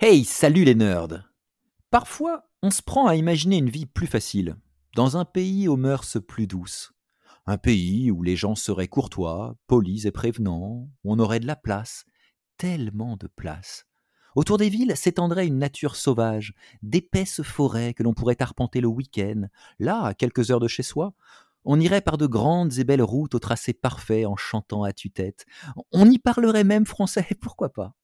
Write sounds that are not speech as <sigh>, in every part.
Hey, salut les nerds Parfois, on se prend à imaginer une vie plus facile, dans un pays aux mœurs plus douces. Un pays où les gens seraient courtois, polis et prévenants, où on aurait de la place, tellement de place. Autour des villes s'étendrait une nature sauvage, d'épaisses forêts que l'on pourrait arpenter le week-end. Là, à quelques heures de chez soi, on irait par de grandes et belles routes au tracé parfait en chantant à tue-tête. On y parlerait même français, <laughs> pourquoi pas?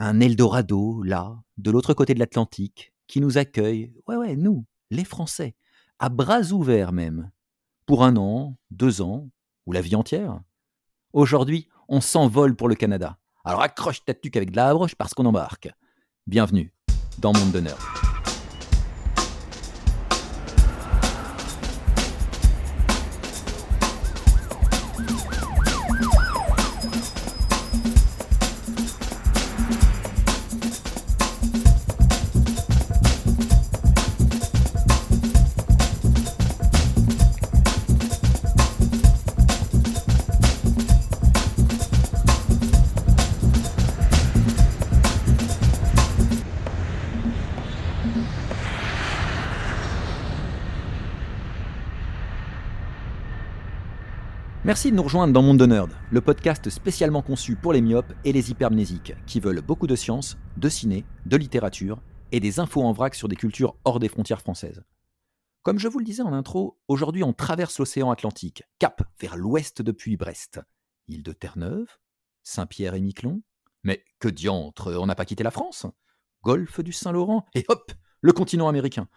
Un Eldorado, là, de l'autre côté de l'Atlantique, qui nous accueille, ouais, ouais, nous, les Français, à bras ouverts même, pour un an, deux ans, ou la vie entière. Aujourd'hui, on s'envole pour le Canada. Alors accroche ta tuque avec de la broche parce qu'on embarque. Bienvenue dans Monde d'honneur. Merci de nous rejoindre dans Monde de Nerd, le podcast spécialement conçu pour les myopes et les hypermnésiques, qui veulent beaucoup de science, de ciné, de littérature et des infos en vrac sur des cultures hors des frontières françaises. Comme je vous le disais en intro, aujourd'hui on traverse l'océan Atlantique, cap vers l'ouest depuis Brest. Île de Terre-Neuve, Saint-Pierre et Miquelon, mais que diantre, on n'a pas quitté la France Golfe du Saint-Laurent, et hop, le continent américain.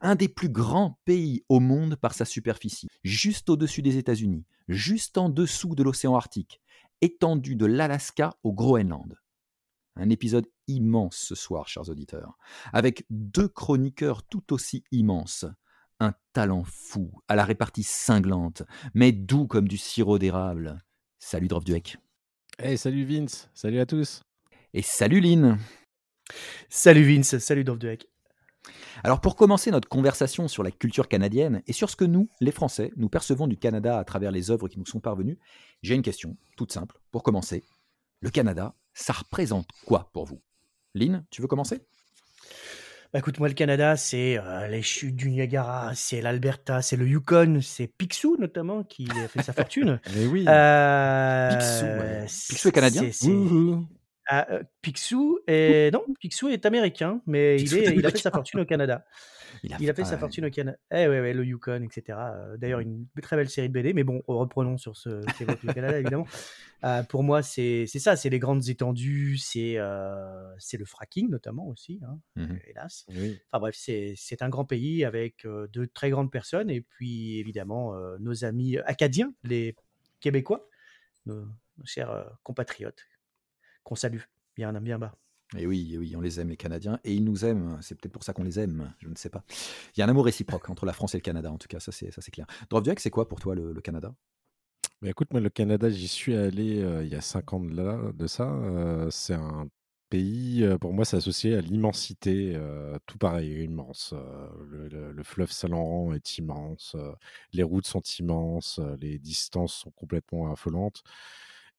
Un des plus grands pays au monde par sa superficie, juste au-dessus des États-Unis, juste en dessous de l'océan Arctique, étendu de l'Alaska au Groenland. Un épisode immense ce soir, chers auditeurs, avec deux chroniqueurs tout aussi immenses. Un talent fou, à la répartie cinglante, mais doux comme du sirop d'érable. Salut Drovduek. Hey, salut Vince, salut à tous. Et salut Lynn. Salut Vince, salut Drovduek. Alors pour commencer notre conversation sur la culture canadienne et sur ce que nous, les Français, nous percevons du Canada à travers les œuvres qui nous sont parvenues, j'ai une question toute simple pour commencer. Le Canada, ça représente quoi pour vous? Lynn, tu veux commencer? Bah écoute, moi, le Canada, c'est euh, les chutes du Niagara, c'est l'Alberta, c'est le Yukon, c'est Picsou notamment qui a fait sa fortune. Mais <laughs> oui. Euh, Picsou, ouais. Picsou est canadien? c'est- c'est- Ah, euh, Picsou est non, Picsou est américain, mais <laughs> il, est est, il a fait sa fortune au Canada. Il Il a fait sa fortune au Canada. Eh ouais, ouais, le Yukon, etc. Euh, D'ailleurs, une très belle série de BD. Mais bon, reprenons sur ce qu'évoque le Canada, évidemment. Euh, pour moi, c'est ça, c'est les grandes étendues, c'est euh, c'est le fracking notamment aussi, hein, Mhm. hélas. Oui. Enfin bref, c'est c'est un grand pays avec euh, de très grandes personnes et puis évidemment euh, nos amis acadiens, les Québécois, nos, nos chers euh, compatriotes, qu'on salue bien, bien bas. Et oui, et oui, on les aime les Canadiens et ils nous aiment. C'est peut-être pour ça qu'on les aime. Je ne sais pas. Il y a un amour réciproque entre la France et le Canada, en tout cas, ça c'est ça c'est clair. Drovduek, c'est quoi pour toi le, le Canada? Bah, écoute, moi, le Canada, j'y suis allé euh, il y a cinq ans de, là, de ça. Euh, c'est un pays, euh, pour moi, c'est associé à l'immensité. euh, tout pareil, immense. Euh, le, le- le fleuve Saint-Laurent est immense. euh, les routes sont immenses. euh, les distances sont complètement affolantes.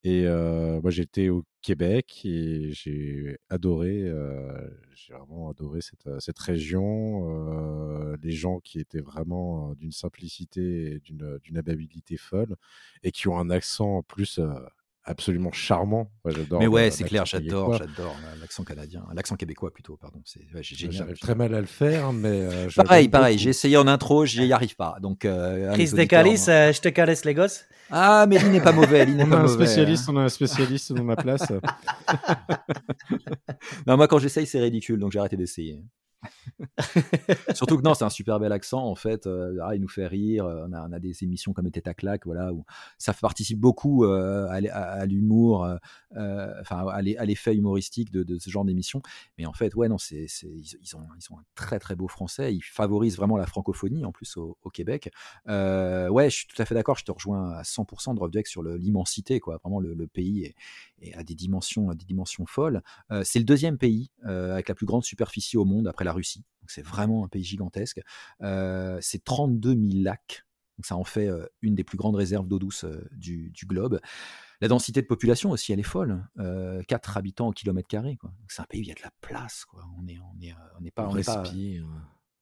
Et euh, moi, j'étais au Québec et j'ai adoré, euh, j'ai vraiment adoré cette, cette région, euh, les gens qui étaient vraiment d'une simplicité et d'une amabilité folle et qui ont un accent en plus absolument charmant. J'adore Mais ouais, c'est clair, j'adore, j'adore l'accent canadien, l'accent québécois plutôt, pardon. C'est ouais. J'arrive très mal à le faire, mais euh, Pareil, pareil. J'ai essayé en intro, j'y arrive pas. Donc, euh, Chris mes de auditeurs, Calice, moi- euh, je te caresse les gosses. Ah, mais il n'est pas mauvais, il n'est On a pas un mauvais. spécialiste, on a un spécialiste dans ma place. <laughs> Non, moi, quand j'essaye, c'est ridicule, donc j'ai arrêté d'essayer. <laughs> Surtout que non, c'est un super bel accent en fait. euh, ah, il nous fait rire. euh, On a, des émissions comme Tête à claque, voilà, où ça participe beaucoup euh, à, l'humour, enfin à l'e- à l'effet humoristique de, ce genre d'émission. Mais en fait, ouais, non, c'est, ils, ils ont, ils ont un très très beau français. Ils favorisent vraiment la francophonie en plus au, Québec. Ouais, je suis tout à fait d'accord. Je te rejoins à 100% de sur l'immensité, quoi. Vraiment, le, le pays est, est à des dimensions, à des dimensions folles. Euh, c'est le deuxième pays euh, avec la plus grande superficie au monde après la Russie. Donc c'est vraiment un pays gigantesque. Euh, c'est 32 000 lacs. Donc ça en fait une des plus grandes réserves d'eau douce du, du globe. La densité de population aussi, elle est folle. 4 habitants au kilomètre carré. C'est un pays où il y a de la place. Quoi. On est, on est, on est pas. On, respire.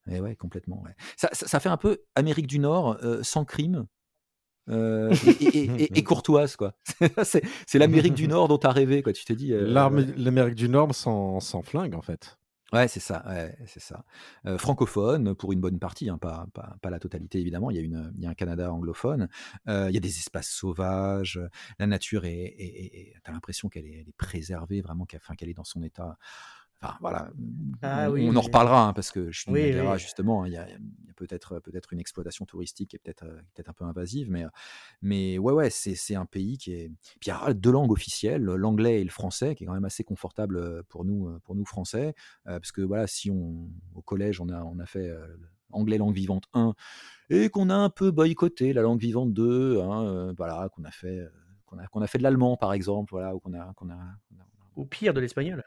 Eh ouais, complètement. Ça, ça, fait un peu Amérique du Nord sans crime. <laughs> et, courtoise quoi. <laughs> c'est l'Amérique du Nord dont tu as rêvé quoi. Tu t'es dit. L'Amérique du Nord sans, sans flingue en fait. Ouais, c'est ça, ouais, c'est ça. francophone pour une bonne partie, hein, pas, pas, pas, la totalité évidemment. Il y a, une, il y a un Canada anglophone. il y a des espaces sauvages. La nature est, t'as l'impression qu'elle est, est, préservée vraiment, qu'elle est dans son état Enfin, voilà, ah on, en reparlera hein, parce que je suis oui, justement. Hein, il y a, peut-être peut-être une exploitation touristique qui est peut-être peut-être un peu invasive, mais mais ouais ouais c'est un pays qui est. Puis il y a deux langues officielles, l'anglais et le français, qui est quand même assez confortable pour nous pour nous français, parce que voilà si on au collège on a on a fait anglais langue vivante 1 et qu'on a un peu boycotté la langue vivante 2, hein, voilà qu'on a fait qu'on a, a fait de l'allemand par exemple, voilà ou qu'on a qu'on a, ou pire de l'espagnol.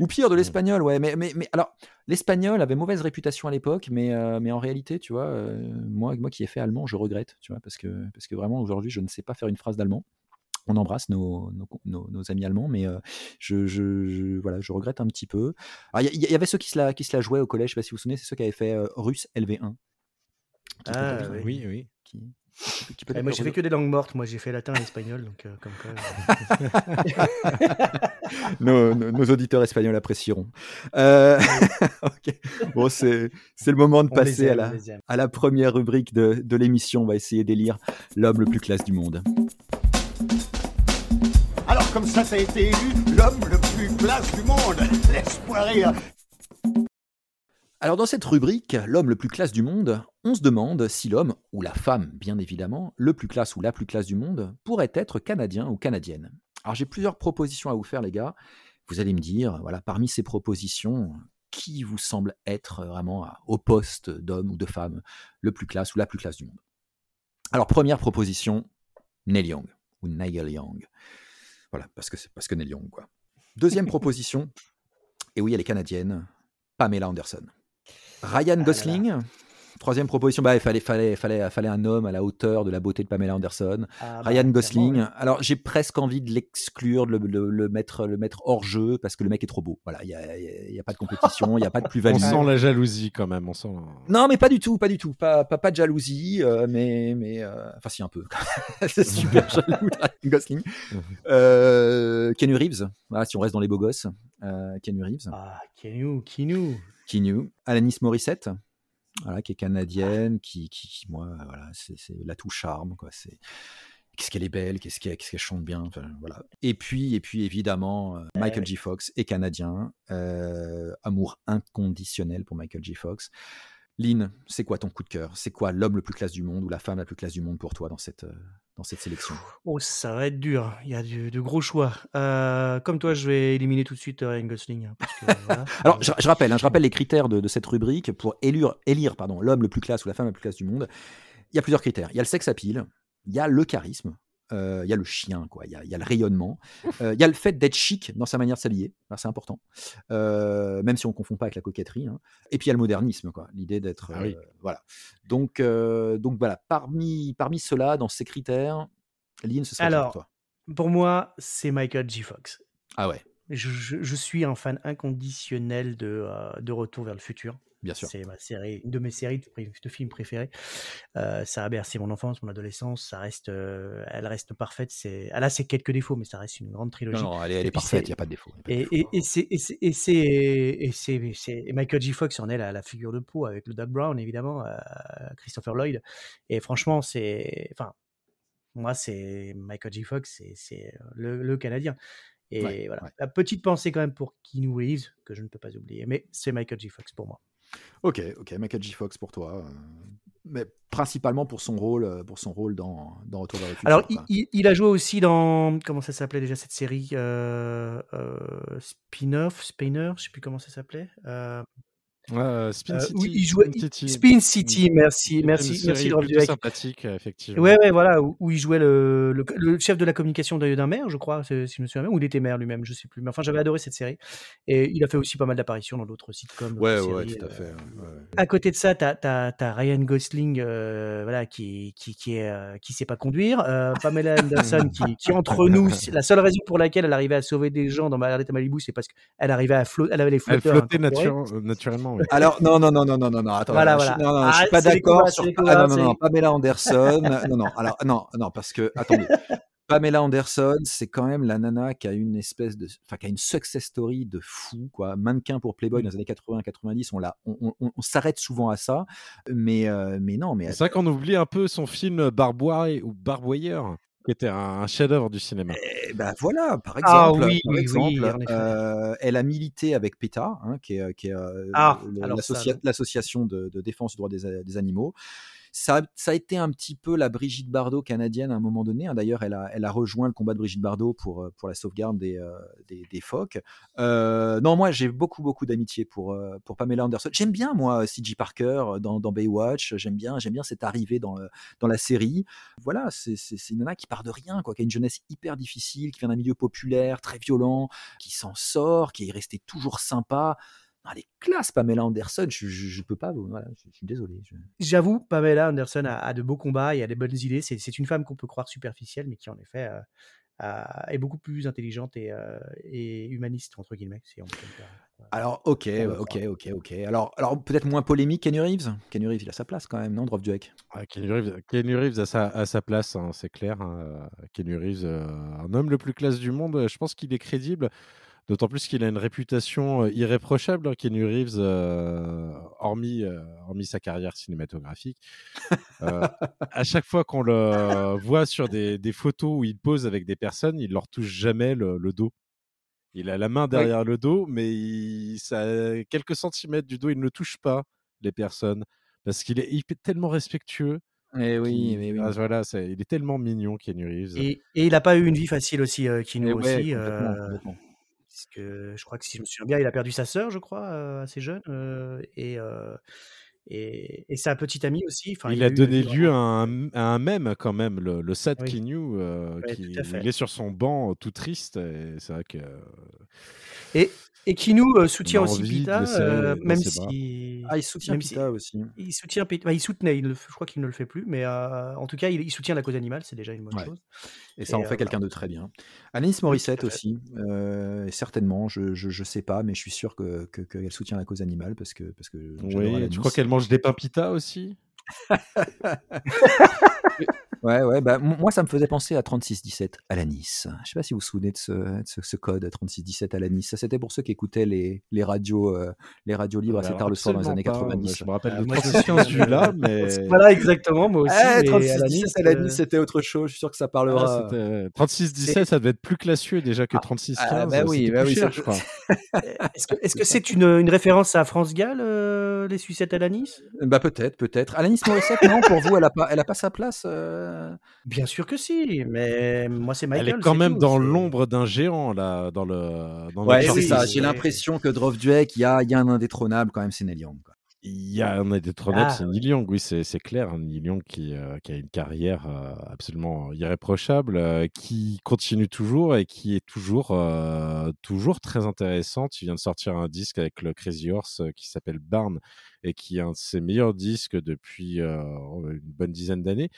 Ou pire de mmh. l'espagnol, ouais. Mais, mais, mais alors, l'espagnol avait mauvaise réputation à l'époque, mais, euh, mais en réalité, tu vois, euh, moi, moi qui ai fait allemand, je regrette, tu vois, parce que, parce que vraiment, aujourd'hui, je ne sais pas faire une phrase d'allemand. On embrasse nos, nos, nos, amis allemands, mais euh, je, je, voilà, je regrette un petit peu. Il y, avait ceux qui se, la, qui se la jouaient au collège, je ne sais pas si vous vous souvenez, c'est ceux qui avaient fait russe LV1. Ah, oui, oui. Qui, eh, moi, j'ai fait que des langues mortes. Moi, j'ai fait latin et espagnol. Donc, euh, comme quoi, euh. <laughs> nos, auditeurs espagnols apprécieront. Euh... <laughs> Bon, c'est le moment de passer à, la, à la première rubrique de, de l'émission. On va essayer d'élire l'homme le plus classe du monde. Alors, comme ça, ça a été élu l'homme le plus classe du monde. Laisse-moi rire. Alors dans cette rubrique, l'homme le plus classe du monde, on se demande si l'homme, ou la femme bien évidemment, le plus classe ou la plus classe du monde, pourrait être canadien ou canadienne. Alors j'ai plusieurs propositions à vous faire les gars. Vous allez me dire, voilà, parmi ces propositions, qui vous semble être vraiment au poste d'homme ou de femme le plus classe ou la plus classe du monde? Alors première proposition, Neil Young ou Nigel Young. Voilà, parce que c'est parce que Neil Young quoi. Deuxième <laughs> proposition, et oui elle est canadienne, Pamela Anderson. Ryan ah Gosling. Troisième proposition, bah, il fallait, fallait, fallait, fallait un homme à la hauteur de la beauté de Pamela Anderson. Ah, bah, Ryan Gosling. Alors, j'ai presque envie de l'exclure, de le, mettre, le mettre hors jeu parce que le mec est trop beau. Voilà, il n'y a, y a, pas de compétition, il n'y a pas de <laughs> plus-value. On sent la jalousie quand même. On sent... Non, mais pas du tout, pas du tout. Pas, pas, pas de jalousie, euh, mais, mais euh, enfin, si un peu. <laughs> C'est super <laughs> jaloux, Ryan Gosling. euh, Keanu Reeves, voilà, si on reste dans les beaux gosses. Euh, Keanu Reeves. Ah, Keanu, Keanu. Keanu. Alanis Morissette voilà, qui est canadienne, qui, qui, moi, voilà, c'est la tout charme, quoi. C'est qu'est-ce qu'elle est belle, qu'est-ce qu'elle chante bien, voilà. Et puis, et puis évidemment, euh, Michael J. Fox est canadien, euh, amour inconditionnel pour Michael J. Fox. Lynn, c'est quoi ton coup de cœur? C'est quoi l'homme le plus classe du monde ou la femme la plus classe du monde pour toi dans cette, euh, dans cette sélection? Oh, ça va être dur. Il y a de, gros choix. Euh, comme toi, je vais éliminer tout de suite euh, Ryan Gosling. Hein, <laughs> Alors, je, rappelle, hein, je rappelle les critères de, cette rubrique pour élire, élire pardon, l'homme le plus classe ou la femme la plus classe du monde. Il y a plusieurs critères. Il y a le sexe à pile, il y a le charisme, il y a le chien, quoi. Il y a, le rayonnement. Il y a le fait d'être chic dans sa manière de s'habiller. C'est important. même si on ne confond pas avec la coquetterie. Hein. Et puis il y a le modernisme, quoi. L'idée d'être. Ah voilà. Donc, donc voilà. Parmi, parmi ceux-là, dans ces critères, Lynn, ce serait Alors, pour toi? Pour moi, c'est Michael J. Fox. Ah ouais. Je, suis un fan inconditionnel de, de Retour vers le futur. Bien sûr. C'est ma série, une de mes séries de, films préférées. Euh, ça a bercé mon enfance, mon adolescence. Ça reste, euh, elle reste parfaite. C'est, elle a ses quelques défauts, mais ça reste une grande trilogie. Non, elle est, parfaite. Il n'y a pas de défaut. Et, c'est, et c'est, Michael J. Fox en est la, la, figure de peau avec le Doug Brown évidemment, euh, Christopher Lloyd. Et franchement, c'est, enfin, moi, c'est Michael J. Fox, c'est, le, le Canadien. Et voilà. La petite pensée quand même pour Keanu Reeves, que je ne peux pas oublier, mais c'est Michael J. Fox pour moi. Ok, ok, Michael J. Fox pour toi. Euh, mais principalement pour son rôle, euh, pour son rôle dans, dans Retour vers le futur. Alors, il, a joué aussi dans. Comment ça s'appelait déjà cette série euh, Spin-off, Spinner, je sais plus comment ça s'appelait. Ouais, Spin Euh, il jouait Spin City. Spin City, merci, C'était merci, merci plutôt Duek. sympathique, effectivement. Ouais, ouais, voilà, où, où il jouait le, le, le chef de la communication d'un d'un maire, je crois, si je me souviens bien, ou il était maire lui-même, je sais plus. Mais enfin, j'avais adoré cette série. Et il a fait aussi pas mal d'apparitions dans d'autres sitcoms. Ouais, ouais, séries, tout à euh. fait. ouais. À côté de ça, t'as as, Ryan Gosling, euh, voilà, qui qui qui est qui sait pas conduire. Pamela Anderson, qui, qui entre nous, la seule raison pour laquelle elle arrivait à sauver des gens dans Margaret à Malibu, c'est parce qu'elle arrivait à flotter, elle avait les Elle flotteurs. flottait nature- euh, naturellement. Alors, non, non, non, non, non, non, non, attends, Voilà, je, voilà. non, non, je Ah, suis pas d'accord sur. Ah, non, non, non, Pamela Anderson. non, non, alors, non, non, parce que, attendez. Pamela Anderson, c'est quand même la nana qui a une espèce de, enfin, qui a une success story de fou, quoi. Mannequin pour Playboy dans les années 80-90, on, l'a- on, on- on- on s'arrête souvent à ça, mais, euh, mais non, mais C'est vrai qu'on oublie un peu son film Barboire ou Barboyeur, qui était un, un chef-d'œuvre du cinéma. Eh ben voilà, par Ah exemple, oui, par oui, exemple, euh, elle a milité avec PETA, hein, qui est, qui est, euh, Ah, l'association de, de défense du droit des animaux. Ça, a été un petit peu la Brigitte Bardot canadienne à un moment donné. hein. D'ailleurs, elle a, rejoint le combat de Brigitte Bardot pour, euh, la sauvegarde des, euh, phoques. Euh, non, moi, j'ai beaucoup, beaucoup d'amitié pour, Pamela Anderson. J'aime bien, moi, C.J. Parker dans, Baywatch. J'aime bien, bien cette arrivée dans, dans la série. Voilà, c'est une nana qui part de rien, quoi, qui a une jeunesse hyper difficile, qui vient d'un milieu populaire, très violent, qui s'en sort, qui est restée toujours sympa. Non, elle est classe, Pamela Anderson. Je, je, je peux pas, voilà, je, je suis désolé. je- J'avoue, Pamela Anderson a, a de beaux combats et a des bonnes idées. C'est une femme qu'on peut croire superficielle, mais qui en effet euh, a- est beaucoup plus intelligente et, euh, et humaniste, entre guillemets. si on peut le faire. Alors, ok, ok, ok, ok. Alors, alors peut-être moins polémique, Kenny Reeves? Kenny Reeves, il a sa place quand même, non, Drop Duek Ah, Keanu Reeves, a sa, a sa place, hein, c'est clair. hein, euh, Keanu Reeves, euh, un homme le plus classe du monde, euh, je pense qu'il est crédible, d'autant plus qu'il a une réputation euh, irréprochable, hein, Keanu Reeves, euh, hormis, euh, hormis sa carrière cinématographique. Euh, à chaque fois qu'on le voit sur des, des photos où il pose avec des personnes, il leur touche jamais le, le dos. Il a la main derrière le dos, mais il, ça, quelques centimètres du dos, il ne touche pas les personnes parce qu'il est, il est tellement respectueux. Eh oui, mais oui. ah, voilà, il est tellement mignon, Keanu Reeves. Et, et il n'a pas eu une vie facile aussi, Keanu Eh ouais, aussi. complètement, complètement. Parce que je crois que si je me souviens bien, il a perdu sa sœur, je crois, assez jeune, et, et, et sa petite amie aussi. Enfin, il a eu donné lieu à un, à un mème quand même, le, le sad Oui. Ouais, qui, il est sur son banc tout triste. Et c'est vrai que Et, et Keanu euh, soutient aussi Pita, euh, dans même si. Ah, il soutient même si- Pita aussi. Il soutient, Pita- bah, il soutenait, il le f- je crois qu'il ne le fait plus, mais euh, en tout cas, il, il soutient la cause animale, c'est déjà une bonne Ouais. chose. Et ça Et, en fait euh, quelqu'un de très bien. Alanis Morissette aussi, euh, certainement, je, je, je sais pas, mais je suis sûr que, que- qu'elle soutient la cause animale parce que, parce que oui, tu crois qu'elle mange des pains pita aussi? <laughs> Ouais, ouais, bah, moi ça me faisait penser à 3617 Alanis. Je sais pas si vous vous souvenez de ce, de ce, ce code 3617 Alanis. Ça c'était pour ceux qui écoutaient les, les radios, euh, les radios libres assez tard le soir dans les années pas. 90. Je me rappelle Ah, de moi, je me 3615 du là, mais. <laughs> Voilà, exactement, moi aussi. Eh, mais 3617 Alanis, Alanis, euh, c'était autre chose. Je suis sûr que ça Ah, parlera. c'était- 36-17, ça devait être plus classieux déjà que Ah, 36-15. ah, bah oui, bah oui, cher, je crois. <laughs> Est-ce que c'est une, une référence à France Gall, euh, les sucettes Alanis? Bah peut-être, peut-être. Alanis Morissette, non, pour vous, elle a pas, elle a pas sa place. euh, Bien sûr que si, mais moi c'est Michael. Elle est quand même tout, dans l'ombre d'un géant, là, dans le. Dans Ouais, c'est ça. J'ai l'impression que Drove Duek, il y a, il y a un indétrônable quand même, c'est Neil Young. quoi. Il y a un indétrônable, Ah, c'est Neil Young, oui, c'est clair. Neil Young qui, euh, qui a une carrière euh, absolument irréprochable, euh, qui continue toujours et qui est toujours, euh, toujours très intéressante. Il vient de sortir un disque avec le Crazy Horse euh, qui s'appelle Barn et qui est un de ses meilleurs disques depuis euh, une bonne dizaine d'années.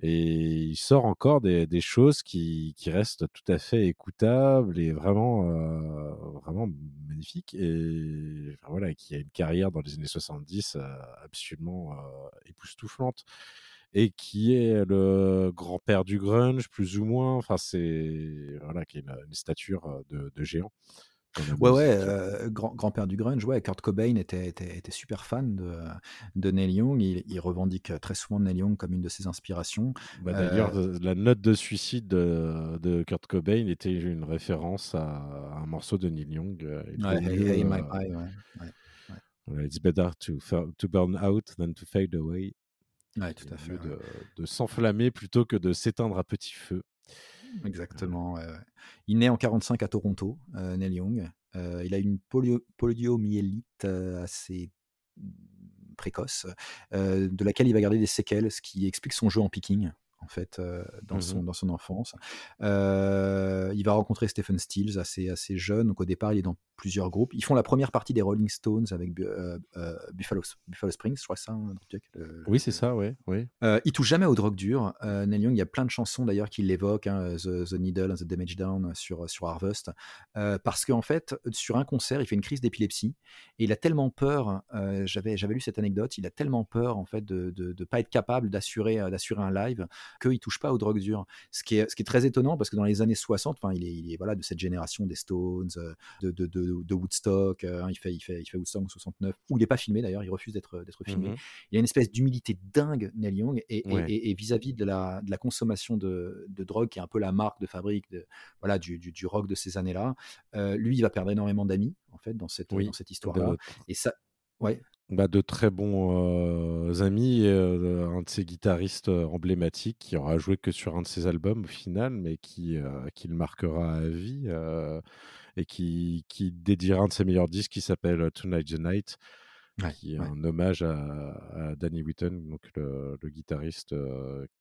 Et il sort encore des, choses qui, restent tout à fait écoutables et vraiment, euh, vraiment magnifiques. Et voilà, qui a une carrière dans les années 70 euh, absolument euh, époustouflante. Et qui est le grand-père du grunge, plus ou moins. Enfin, c'est. Voilà, qui est une, stature de géant. Ouais, ouais, euh, grand, grand-père du grunge, ouais, Kurt Cobain était, était, était super fan de, de Neil Young. Il, il revendique très souvent Neil Young comme une de ses inspirations. Bah, D'ailleurs, euh, la note de suicide de, de Kurt Cobain était une référence à, un morceau de Neil Young. euh, il Ouais, vaut Hey, mieux, Hey, My euh, Pie, ouais. ouais. voilà, It's better to, burn out than to fade away. Ouais, tout à fait. de s'enflammer plutôt que de s'éteindre à petit feu. Exactement. Il naît en 45 à Toronto, euh, Neil Young. Euh, il a une polio- poliomyélite euh, assez précoce, de laquelle il va garder des séquelles, ce qui explique son jeu en picking en fait, dans, Mmh son, dans son enfance. il va rencontrer Stephen Stills assez, assez jeune, donc au départ, il est dans plusieurs groupes. Ils font la première partie des Rolling Stones avec Buffalo, Buffalo Springs, je crois ça. Hein, oui, c'est ça, oui. oui. il touche jamais aux drogues dures. Neil Young, il y a plein de chansons d'ailleurs qui l'évoquent, hein, the, Needle and the Damage Down sur, sur Harvest, parce qu'en fait, sur un concert, il fait une crise d'épilepsie et il a tellement peur, j'avais, j'avais lu cette anecdote, il a tellement peur en fait de ne pas être capable d'assurer, d'assurer un live qu'il touche pas aux drogues dures. Ce qui, est, ce qui est très étonnant parce que dans les années 60, il est, il est voilà, de cette génération des Stones, de, de, de, Woodstock, hein, il, fait, il, fait, il fait Woodstock en 69, où il n'est pas filmé d'ailleurs, il refuse d'être filmé. Mmh Il a une espèce d'humilité dingue, Neil Young, et vis-à-vis de, la, de la consommation de, de, drogue, qui est un peu la marque de fabrique de, voilà, du, du, du rock de ces années-là, lui, il va perdre énormément d'amis en fait dans cette, dans cette histoire-là. Et ça, ouais. Bah, de très bons amis, un de ses guitaristes emblématiques qui aura joué que sur un de ses albums au final, mais qui, qui le marquera à vie et qui, qui dédiera un de ses meilleurs disques qui s'appelle Tonight the Night, qui est un hommage à, Danny Whitten, donc le, le guitariste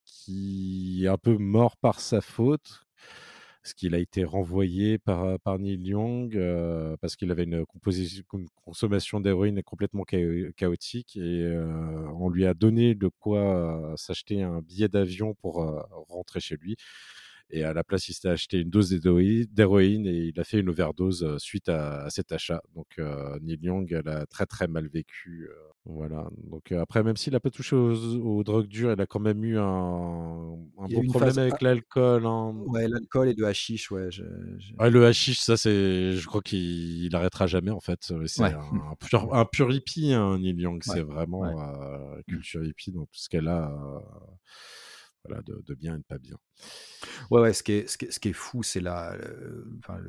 qui est un peu mort par sa faute, parce qu'il a été renvoyé par, par Neil Young parce qu'il avait une, consommation d'héroïne complètement chaotique et on lui a donné de quoi s'acheter un billet d'avion pour rentrer chez lui. Et à la place, il s'est acheté une dose d'héroïne et il a fait une overdose suite à, cet achat. Donc Neil Young, elle a très très mal vécu. Voilà. Donc après, même s'il n'a pas touché aux, drogues dures, il a quand même eu un, un bon problème avec l'alcool. Hein. Ouais, l'alcool et le hashish, ouais. le hashish, ça c'est, je crois qu'il arrêtera jamais en fait. C'est un, pur, un pur hippie, hein, Neil Young. C'est vraiment culture hippie, donc tout ce qu'elle a voilà, de, bien et de pas bien. Ouais, ouais ce, qui est, ce, qui est, ce qui est fou, c'est enfin,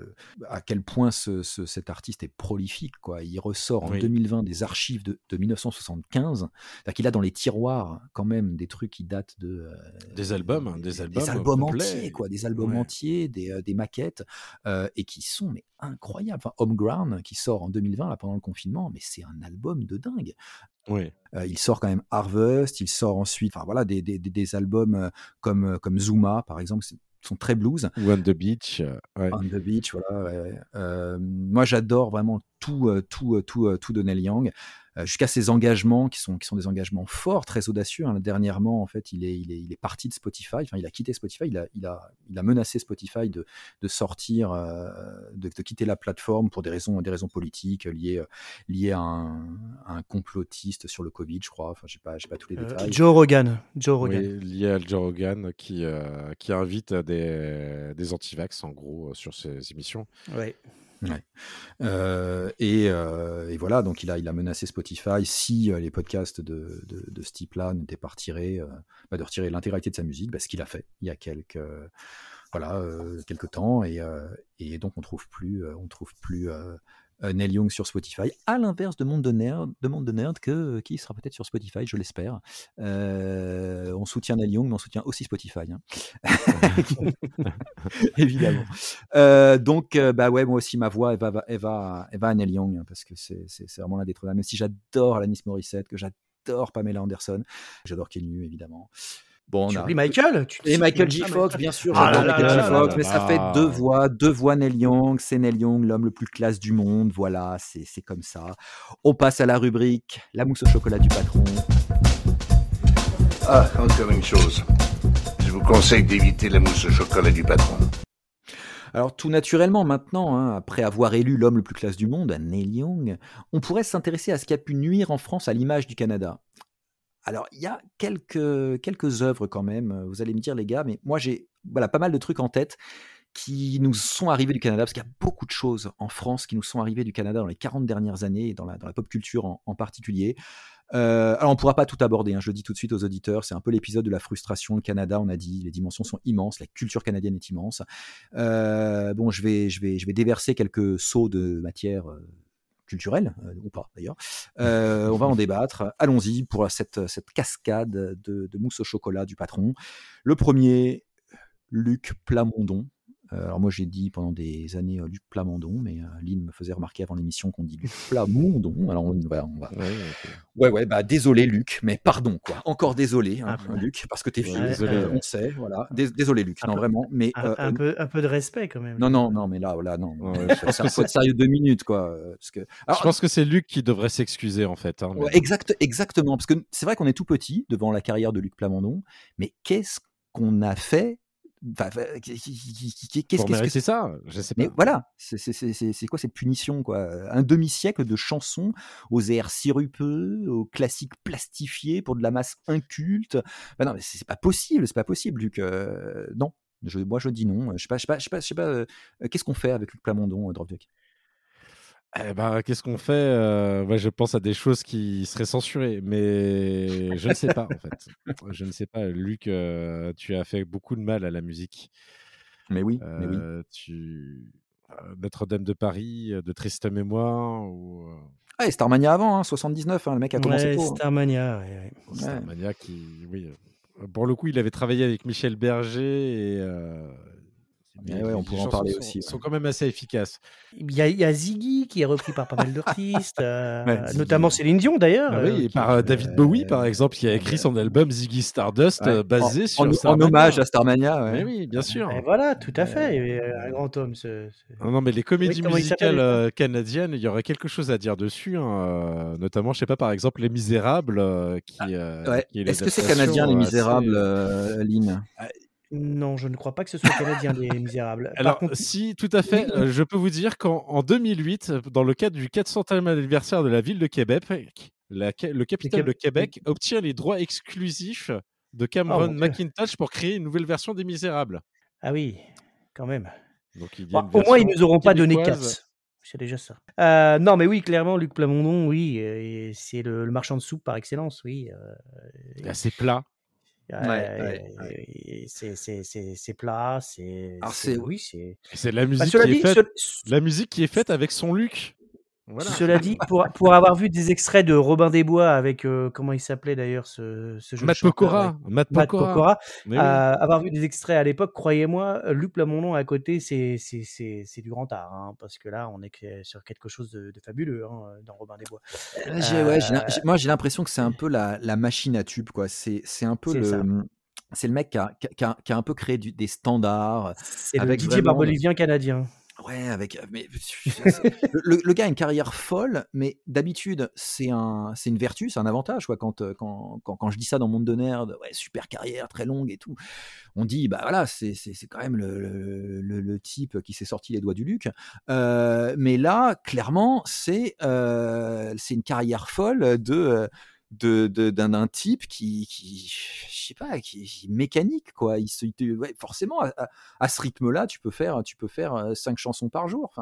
à quel point ce, cet artiste est prolifique. Quoi. Il ressort en 2020 des archives de, de 1975. qu'il a dans les tiroirs quand même des trucs qui datent de. des albums, hein, des, albums. Des albums entiers, quoi, des albums entiers, des, des maquettes, et qui sont mais, incroyables. Enfin, Homeground, qui sort en 2020 là, pendant le confinement, mais c'est un album de dingue. Oui. il sort quand même Harvest, il sort ensuite, enfin voilà, des, des, des albums comme, comme Zuma, par exemple, sont très blues. Ou On the Beach. On the Beach, voilà. moi, j'adore vraiment tout, tout, tout, tout de Neil Young. Euh, jusqu'à ses engagements qui sont, qui sont des engagements forts, très audacieux. Hein. Dernièrement, en fait, il est, il, est, il est parti de Spotify, enfin, il a quitté Spotify, il a, il a, il a menacé Spotify de, de sortir, euh, de, de, quitter la plateforme pour des raisons, des raisons politiques liées, liées à un, un complotiste sur le Covid, je crois. Enfin, je n'ai pas, pas tous les euh, détails. Joe Rogan. Joe Rogan. Oui, lié à Joe Rogan qui, qui invite des, des antivax, en gros, sur ses émissions. Ouais. Euh, euh, et, voilà, donc il a, menacé Spotify si euh, les podcasts de, ce type-là n'étaient pas retirés, bah, de retirer l'intégralité de sa musique, bah, ce qu'il a fait il y a quelques, voilà, quelques temps, et, donc on trouve plus, on trouve plus Neil Young sur Spotify, à l'inverse de Monde de Nerd, de Monde de Nerd que, euh, qui sera peut-être sur Spotify, je l'espère. Euh, on soutient Neil Young, mais on soutient aussi Spotify. Hein. <laughs> Évidemment. donc, bah ouais, moi aussi, ma voix, elle va, va, va à Neil Young, hein, parce que c'est vraiment l'un des trucs. Même si j'adore Alanis Morissette, que j'adore Pamela Anderson, j'adore Kenny, évidemment. Bon, tu oublies Michael Et Michael J. Fox, bien sûr. Ah Michael J. Fox, mais ça fait deux voix, deux voix Neil Young. C'est Neil Young, l'homme le plus classe du monde. Voilà, c'est comme ça. On passe à la rubrique La mousse au chocolat du patron. Ah, encore une chose. Je vous conseille d'éviter la mousse au chocolat du patron. Alors tout naturellement maintenant, hein, après avoir élu l'homme le plus classe du monde, Neil Young, on pourrait s'intéresser à ce qui a pu nuire en France à l'image du Canada. Alors, il y a quelques, quelques œuvres quand même, vous allez me dire les gars, mais moi j'ai voilà, pas mal de trucs en tête qui nous sont arrivés du Canada, parce qu'il y a beaucoup de choses en France qui nous sont arrivées du Canada dans les 40 dernières années, et dans la, dans la pop culture en, particulier. Euh, alors on ne pourra pas tout aborder, hein, je le dis tout de suite aux auditeurs, c'est un peu l'épisode de la frustration. Le Canada, on a dit, les dimensions sont immenses, la culture canadienne est immense. Euh, bon, je vais, je, vais, je vais déverser quelques sauts de matière euh, culturel, euh, ou pas d'ailleurs. Euh, on va en débattre. Allons-y pour cette, cette cascade de, mousse au chocolat du patron. Le premier, Luc Plamondon. Euh, alors moi j'ai dit pendant des années euh, Luc Plamondon, mais euh, Lynn me faisait remarquer avant l'émission qu'on dit Luc Plamondon. Alors on va, on va... Ouais. Ouais, ouais, bah désolé Luc, mais pardon quoi. Encore désolé, hein, Ah, Luc, parce que t'es Ouais, vieux, désolé, euh, ouais. on sait, voilà. Dés- Désolé Luc, Un non peu- vraiment, mais Un, euh, un peu, un peu de respect quand même. non, non, non, mais là, là, non. Ouais, ouais, je pense c'est que un peu de sérieux deux minutes, quoi. Parce que... Alors, Je pense que c'est Luc qui devrait s'excuser en fait. hein, mais ouais, exact, exactement, parce que c'est vrai qu'on est tout petit devant la carrière de Luc Plamondon, mais qu'est-ce qu'on a fait Enfin, qu'est-ce que mériter ça, je sais mais pas. voilà, c'est c'est- c'est- c'est- c'est quoi cette punition quoi? Un demi-siècle de chansons aux airs sirupeux, aux classiques plastifiés pour de la masse inculte. Bah non, mais c'est c'est pas possible, c'est pas possible, Luc. euh, non, je, moi je dis non. Je sais pas, je sais pas, je sais pas, je sais pas. euh, Qu'est-ce qu'on fait avec Luc Plamondon, euh, Eh ben, qu'est-ce qu'on fait Euh, ouais, Je pense à des choses qui seraient censurées, mais je ne sais pas en fait. Je ne sais pas. Luc, euh, tu as fait beaucoup de mal à la musique. Mais oui, mais oui. Euh, tu... euh, Notre-Dame de Paris, de triste mémoire, ou Ah, et Starmania avant, hein, 79, hein, le mec a commencé Ouais, tôt. hein. Starmania. ouais, ouais. Starmania qui, oui, pour le coup, il avait travaillé avec Michel Berger et. Euh, Eh ouais, on les pourrait en parler sont- aussi, ouais. Sont quand même assez efficaces. Il y, a, il y a Ziggy qui est repris par pas mal d'artistes, <laughs> euh, Ouais, notamment Céline Dion d'ailleurs. Ah euh, oui, et par euh, David Bowie, par exemple, qui a écrit son album Ziggy Stardust, Ouais. euh, basé en, sur en- en Starmania. hommage à Starmania. Ouais. Mais oui, bien sûr. Et voilà, tout à fait. et, euh, un grand homme. Ce, ce- Non, non, mais les comédies musicales euh, canadiennes, il y aurait quelque chose à dire dessus. hein, euh, notamment, je sais pas, par exemple, Les Misérables, euh, qui, euh, Ouais. qui est Est-ce que c'est canadien, Les euh, Misérables, euh, Lynn? Non, je ne crois pas que ce soit canadien, les <laughs> Misérables. Par Alors, contre, si, tout à fait. Euh, je peux vous dire qu'en en 2008, dans le cadre du 400e anniversaire de la ville de Québec, la le capitale Québec- de Québec obtient les droits exclusifs de Oh, Cameron. McIntosh pour créer une nouvelle version des Misérables. ah oui, quand même. Donc, il y a Bon, une au moins, ils version nous auront pas donné québécoise. 4. C'est déjà ça. Euh, non, mais oui, clairement, Luc Plamondon, oui, euh, c'est le, le marchand de soupe par excellence, oui. euh, Assez plat. Ouais, c'est- c'est c'est- c'est plat, c'est. Oui, c'est. C'est la Bah, musique qui est faite. La musique qui est faite avec son Luc. Voilà. cela dit, pour, pour avoir vu des extraits de Robin des Bois avec. euh, comment il s'appelait d'ailleurs ce, ce jeune Matt chanteur, Pokora. Matt Matt Pokora. Pokora. Mais oui. Euh, avoir vu des extraits à l'époque, croyez-moi, Luc Plamondon à côté, c'est c'est- c'est- c'est du grand art, hein, parce que là, on est sur quelque chose de, de fabuleux hein, dans Robin des Bois. Euh, j'ai- ouais, j'ai l'im- Euh, j'ai- moi, j'ai l'impression que c'est un peu la, la machine à tube, quoi. C'est c'est un peu C'est ça. le. C'est le mec qui a, qui a- qui a un peu créé du- des standards. C'est le avec Didier Barbelivien canadien. Ouais, avec. Mais, le, gars a une carrière folle, mais d'habitude, c'est un, c'est une vertu, c'est un avantage. Quand, euh, quand, quand, quand je dis ça dans monde de nerd, ouais, super carrière, très longue et tout, on dit, bah voilà, c'est, c'est, c'est quand même le- le type qui s'est sorti les doigts du Luc. Euh, mais là, clairement, c'est, euh, c'est une carrière folle de. Euh, de, de- d'un, d'un type qui, qui je sais pas qui, est mécanique quoi. Il se, forcément à, ce rythme là tu peux faire tu peux faire euh, cinq chansons par jour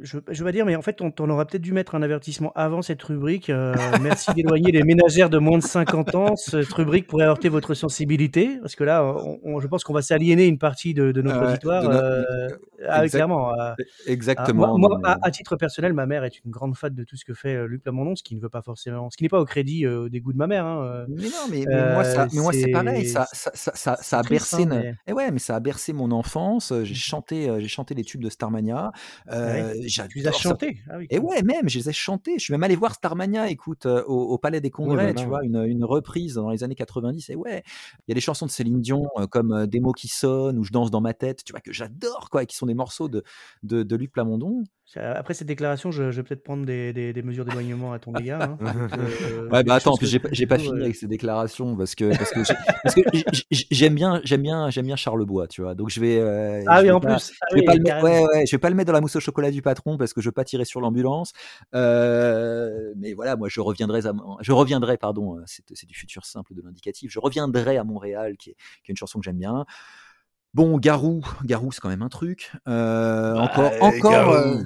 Je, vais dire, mais en fait, on, on aurait peut-être dû mettre un avertissement avant cette rubrique. euh, merci <laughs> d'éloigner les ménagères de moins de 50 ans. Cette rubrique pourrait heurter votre sensibilité, parce que là, on- on- je pense qu'on va s'aliéner une partie de, de notre auditoire. de notre- euh, exact- clairement. exactement moi, non, moi, mais- à, à titre personnel, ma mère est une grande fan de tout ce que fait euh, Luc Plamondon, ce qui ne veut pas forcément, ce qui n'est pas au crédit euh, des goûts de ma mère. hein. Mais non, mais, mais moi, ça, mais moi, c'est pareil. Ça, a bercé. hein, mais- Eh ouais, mais ça a bercé mon enfance. J'ai chanté, euh, j'ai chanté les tubes de Starmania. Tu les as j'adore ça. chantés? Ah oui, Et ouais, même, je les ai chantés. Je suis même allé voir Starmania, écoute, euh, au, au Palais des Congrès, là tu vois, une, une reprise dans les années 90. Et ouais, il y a des chansons de Céline Dion euh, comme euh, Des mots qui sonnent ou Je danse dans ma tête, tu vois, que j'adore, quoi, et qui sont des morceaux de, de, de Luc Plamondon. Après cette déclaration, je, je vais peut-être prendre des, des- des mesures d'éloignement à ton égard. hein. Donc, <laughs> euh, Ouais, bah attends, choses parce que j'ai que- pas- fini euh, avec ces déclarations parce que parce que j'aime bien j'aime bien j'aime bien Charlebois, tu vois. Donc je vais euh, Ah je oui, vais en pas- plus. Ah je vais oui, pas le ouais, ouais, je vais pas le mettre dans la mousse au chocolat du patron parce que je veux pas tirer sur l'ambulance. Euh, mais voilà, moi je reviendrai à je reviendrai pardon, euh, c'est c'est du futur simple de l'indicatif. Je reviendrai à Montréal qui est, qui est une chanson que j'aime bien. Bon, Garou, Garou c'est quand même un truc. Euh, encore Ouais, encore euh,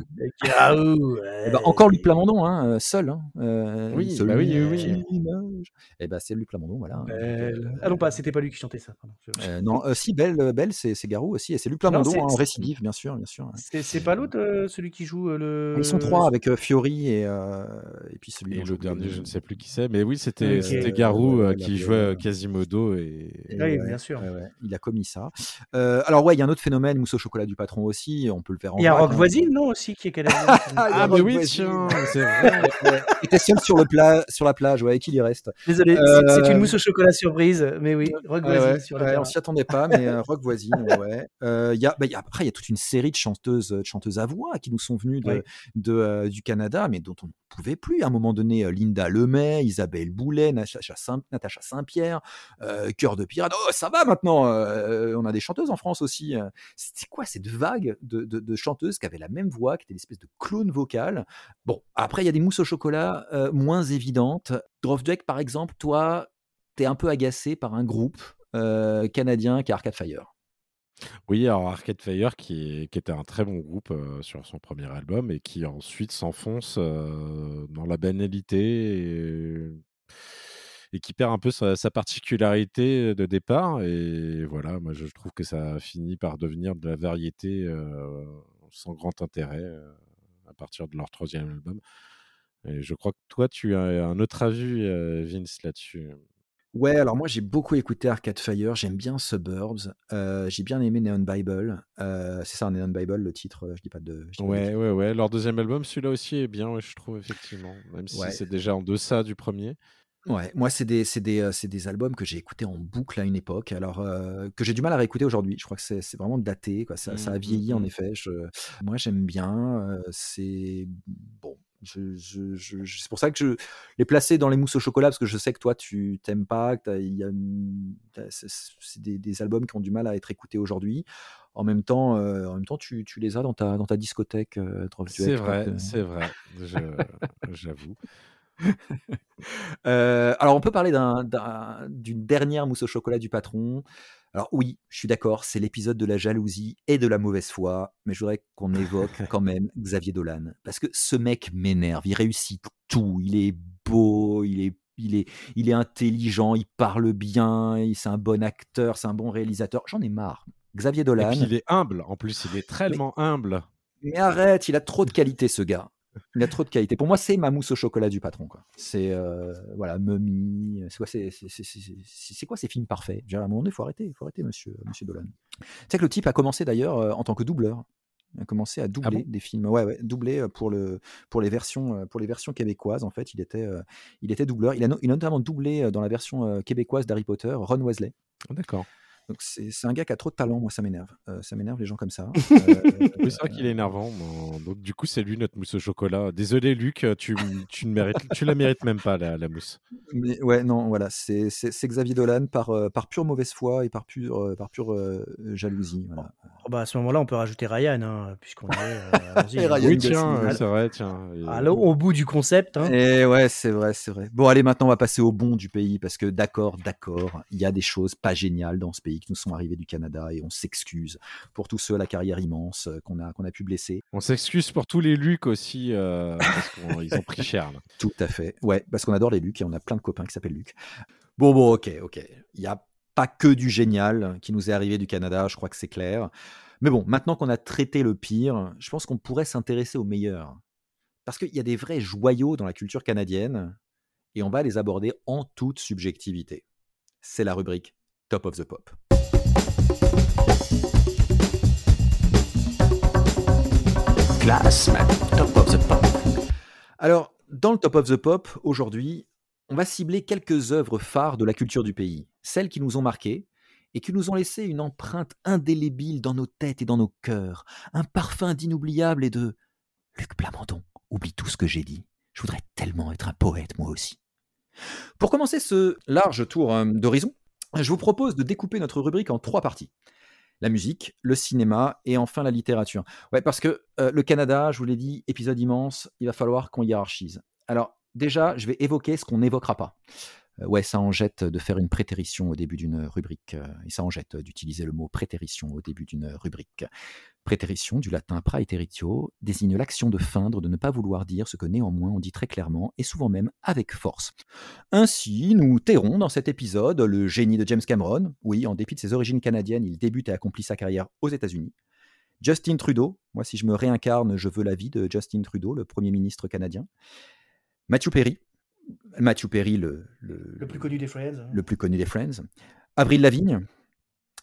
Garou, eh ben, encore Luc Plamondon, hein, euh, seul. Hein, euh, Oui, celui bah oui, oui, oui. nage. Eh ben, c'est Luc Plamondon, voilà. Belle. Ah non, pas, c'était pas lui qui chantait ça. Euh, non, euh, si, Belle, euh, Belle c'est c'est Garou aussi. Et c'est Luc Non, Plamondon c'est- hein, en récidive, bien sûr. Bien sûr ouais. C'est c'est pas l'autre, euh, celui qui joue euh, le. Ils sont trois avec euh, Fiori et, euh, et puis celui Et le dernier, je ne sais plus qui c'est, mais oui, c'était c'était Euh, Garou euh, qui jouait euh, euh, Quasimodo et, Et Oui, bien sûr. il a commis ça. Euh, alors ouais, il y a un autre phénomène, mousse au chocolat du patron aussi, on peut le faire en Il y a Rock hein. Voisine, non, aussi, qui est canadien. <laughs> Ah, Ah, mais oui, tiens, <laughs> c'est vrai. Ouais. Il était seul sur, le pla- sur la plage, ouais, qu'il y reste. Désolé, c'est- Euh, c'est une mousse au chocolat surprise, mais oui, Rock Voisine ouais, sur ouais, terrain. on s'y attendait pas, mais euh, rock voisine, ouais. Euh, il y a, bah, y a- après, il y a toute une série de chanteuses, de chanteuses à voix qui nous sont venues de, Ouais. de, euh, du Canada, mais dont on ne pouvait plus. À un moment donné, Linda Lemay, Isabelle Boulet, Natacha, Saint- Natacha Saint-Pierre, euh, Cœur de Pirate. Oh, ça va maintenant. euh, on a des chanteuses en France aussi. euh. C'était quoi cette vague de, chanteuses qui avaient la même voix, qui étaient une espèce de clone vocal? Bon, après, il y a des mousses au chocolat euh, moins évidentes. Drovdek, par exemple, toi, t'es un peu agacé par un groupe euh, canadien qui est Arcade Fire. Oui, alors Arcade Fire, qui, était un très bon groupe sur son premier album et qui ensuite s'enfonce dans la banalité et, et qui perd un peu sa, sa particularité de départ. Et voilà, moi je trouve que ça a fini par devenir de la variété euh, sans grand intérêt euh, à partir de leur troisième album. Et je crois que toi, tu as un autre avis, Vince, là-dessus. Ouais, alors moi j'ai beaucoup écouté Arcade Fire, j'aime bien Suburbs, euh, j'ai bien aimé Neon Bible, euh, c'est ça Neon Bible le titre, je dis pas de... dis pas de Ouais, bêtises. ouais, ouais. Leur deuxième album, celui-là aussi est bien, ouais, je trouve, effectivement. Même si Ouais. c'est déjà en deçà du premier. Ouais, moi c'est des, c'est des, euh, c'est des albums que j'ai écoutés en boucle à une époque, alors euh, que j'ai du mal à réécouter aujourd'hui. Je crois que c'est c'est vraiment daté, quoi. Ça, ça a Mm, mm, vieilli en mm. effet. Je- moi j'aime bien. euh, c'est bon. Je, je- je- je- c'est pour ça que je les placer dans les mousses au chocolat parce que je sais que toi tu t'aimes pas. que t'as- il y a une- t'as- c'est c'est des, des albums qui ont du mal à être écoutés aujourd'hui. En même temps, euh, en même temps, tu, tu les as dans ta dans ta discothèque. euh, Drop C'est quoi, vrai, c'est vrai. je- J'avoue. <laughs> Euh, alors, on peut parler d'un- d'un- d'une dernière mousse au chocolat du patron. Alors oui, je suis d'accord, c'est l'épisode de la jalousie et de la mauvaise foi, mais je voudrais qu'on évoque <laughs> quand même Xavier Dolan, parce que ce mec m'énerve, il réussit tout, il est beau, il est, il est, il est intelligent, il parle bien, c'est un bon acteur, c'est un bon réalisateur, j'en ai marre. Xavier Et Dolan, puis il est humble, en plus, il est tellement humble. mais arrête, il a trop de qualité ce gars. Il a trop de qualité. Pour moi, c'est ma mousse au chocolat du patron. C'est euh, voilà, Mummy. C'est quoi, c'est, quoi ces films parfaits? Dire, À un moment donné, il faut arrêter, faut arrêter, monsieur, monsieur Dolan. Tu sais que le type a commencé d'ailleurs euh, en tant que doubleur. Il a commencé à doubler bon? des films. Ouais, ouais, doubler euh, pour le pour les versions pour les versions québécoises. En fait, il était euh, il était doubleur. Il a, no- il a notamment doublé dans la version québécoise d'Harry Potter Ron Weasley. D'accord. Donc c'est un gars qui a trop de talent. Moi, ça m'énerve. Euh, ça m'énerve les gens comme ça. <laughs> Euh, Oui, c'est vrai qu'il est énervant. bon, Donc, du coup, c'est lui notre mousse au chocolat. Désolé, Luc, tu, tu, ne mérites, tu la mérites même pas, la, la mousse. Mais ouais, non, voilà, c'est Xavier Dolan par, euh, par pure mauvaise foi et par pure, euh, par pure euh, jalousie. Voilà. Oh, bah, à ce moment-là, on peut rajouter Ryan, hein, puisqu'on est. euh, <laughs> Et hein. Ryan Oui, tiens, c'est vrai, tiens. Allô, au bout du concept. Hein. Et ouais, c'est vrai, c'est vrai. Bon, allez, maintenant, on va passer au bon du pays parce que d'accord, d'accord, il y a des choses pas géniales dans ce pays qui nous sont arrivées du Canada et on s'excuse pour tous ceux à la carrière immense euh, qu'on a, qu'on a pu blesser. On s'excuse pour tous les Luc aussi, euh, parce qu'ils ont pris cher. là. Tout à fait. Ouais, parce qu'on adore les Luc et on a plein de copains qui s'appellent Luc. Bon, bon, ok, ok. Il n'y a pas que du génial qui nous est arrivé du Canada, je crois que c'est clair. Mais bon, maintenant qu'on a traité le pire, je pense qu'on pourrait s'intéresser au meilleur. Parce qu'il y a des vrais joyaux dans la culture canadienne et on va les aborder en toute subjectivité. C'est la rubrique Top of the Pop. Alors, dans le Top of the Pop, aujourd'hui, on va cibler quelques œuvres phares de la culture du pays, celles qui nous ont marqués et qui nous ont laissé une empreinte indélébile dans nos têtes et dans nos cœurs, un parfum d'inoubliable et de Luc Plamondon, oublie tout ce que j'ai dit. Je voudrais tellement être un poète, moi aussi. Pour commencer ce large tour euh, d'horizon, je vous propose de découper notre rubrique en trois parties. La musique, le cinéma et enfin la littérature. Ouais, parce que euh, le Canada, je vous l'ai dit, épisode immense, il va falloir qu'on hiérarchise. Alors, déjà, je vais évoquer ce qu'on n'évoquera pas. Euh, ouais, ça en jette de faire une prétérition au début d'une rubrique, euh, et ça en jette d'utiliser le mot prétérition au début d'une rubrique. Prétérition, du latin praeteritio, désigne l'action de feindre, de ne pas vouloir dire ce que néanmoins on dit très clairement, et souvent même avec force. Ainsi, nous tairons dans cet épisode le génie de James Cameron. Oui, en dépit de ses origines canadiennes, il débute et accomplit sa carrière aux États-Unis. Justin Trudeau, moi si je me réincarne, je veux la vie de Justin Trudeau, le Premier ministre canadien. Matthew Perry, Matthew Perry, le, le, Le plus connu des Friends. hein. le plus connu des Friends. Avril Lavigne,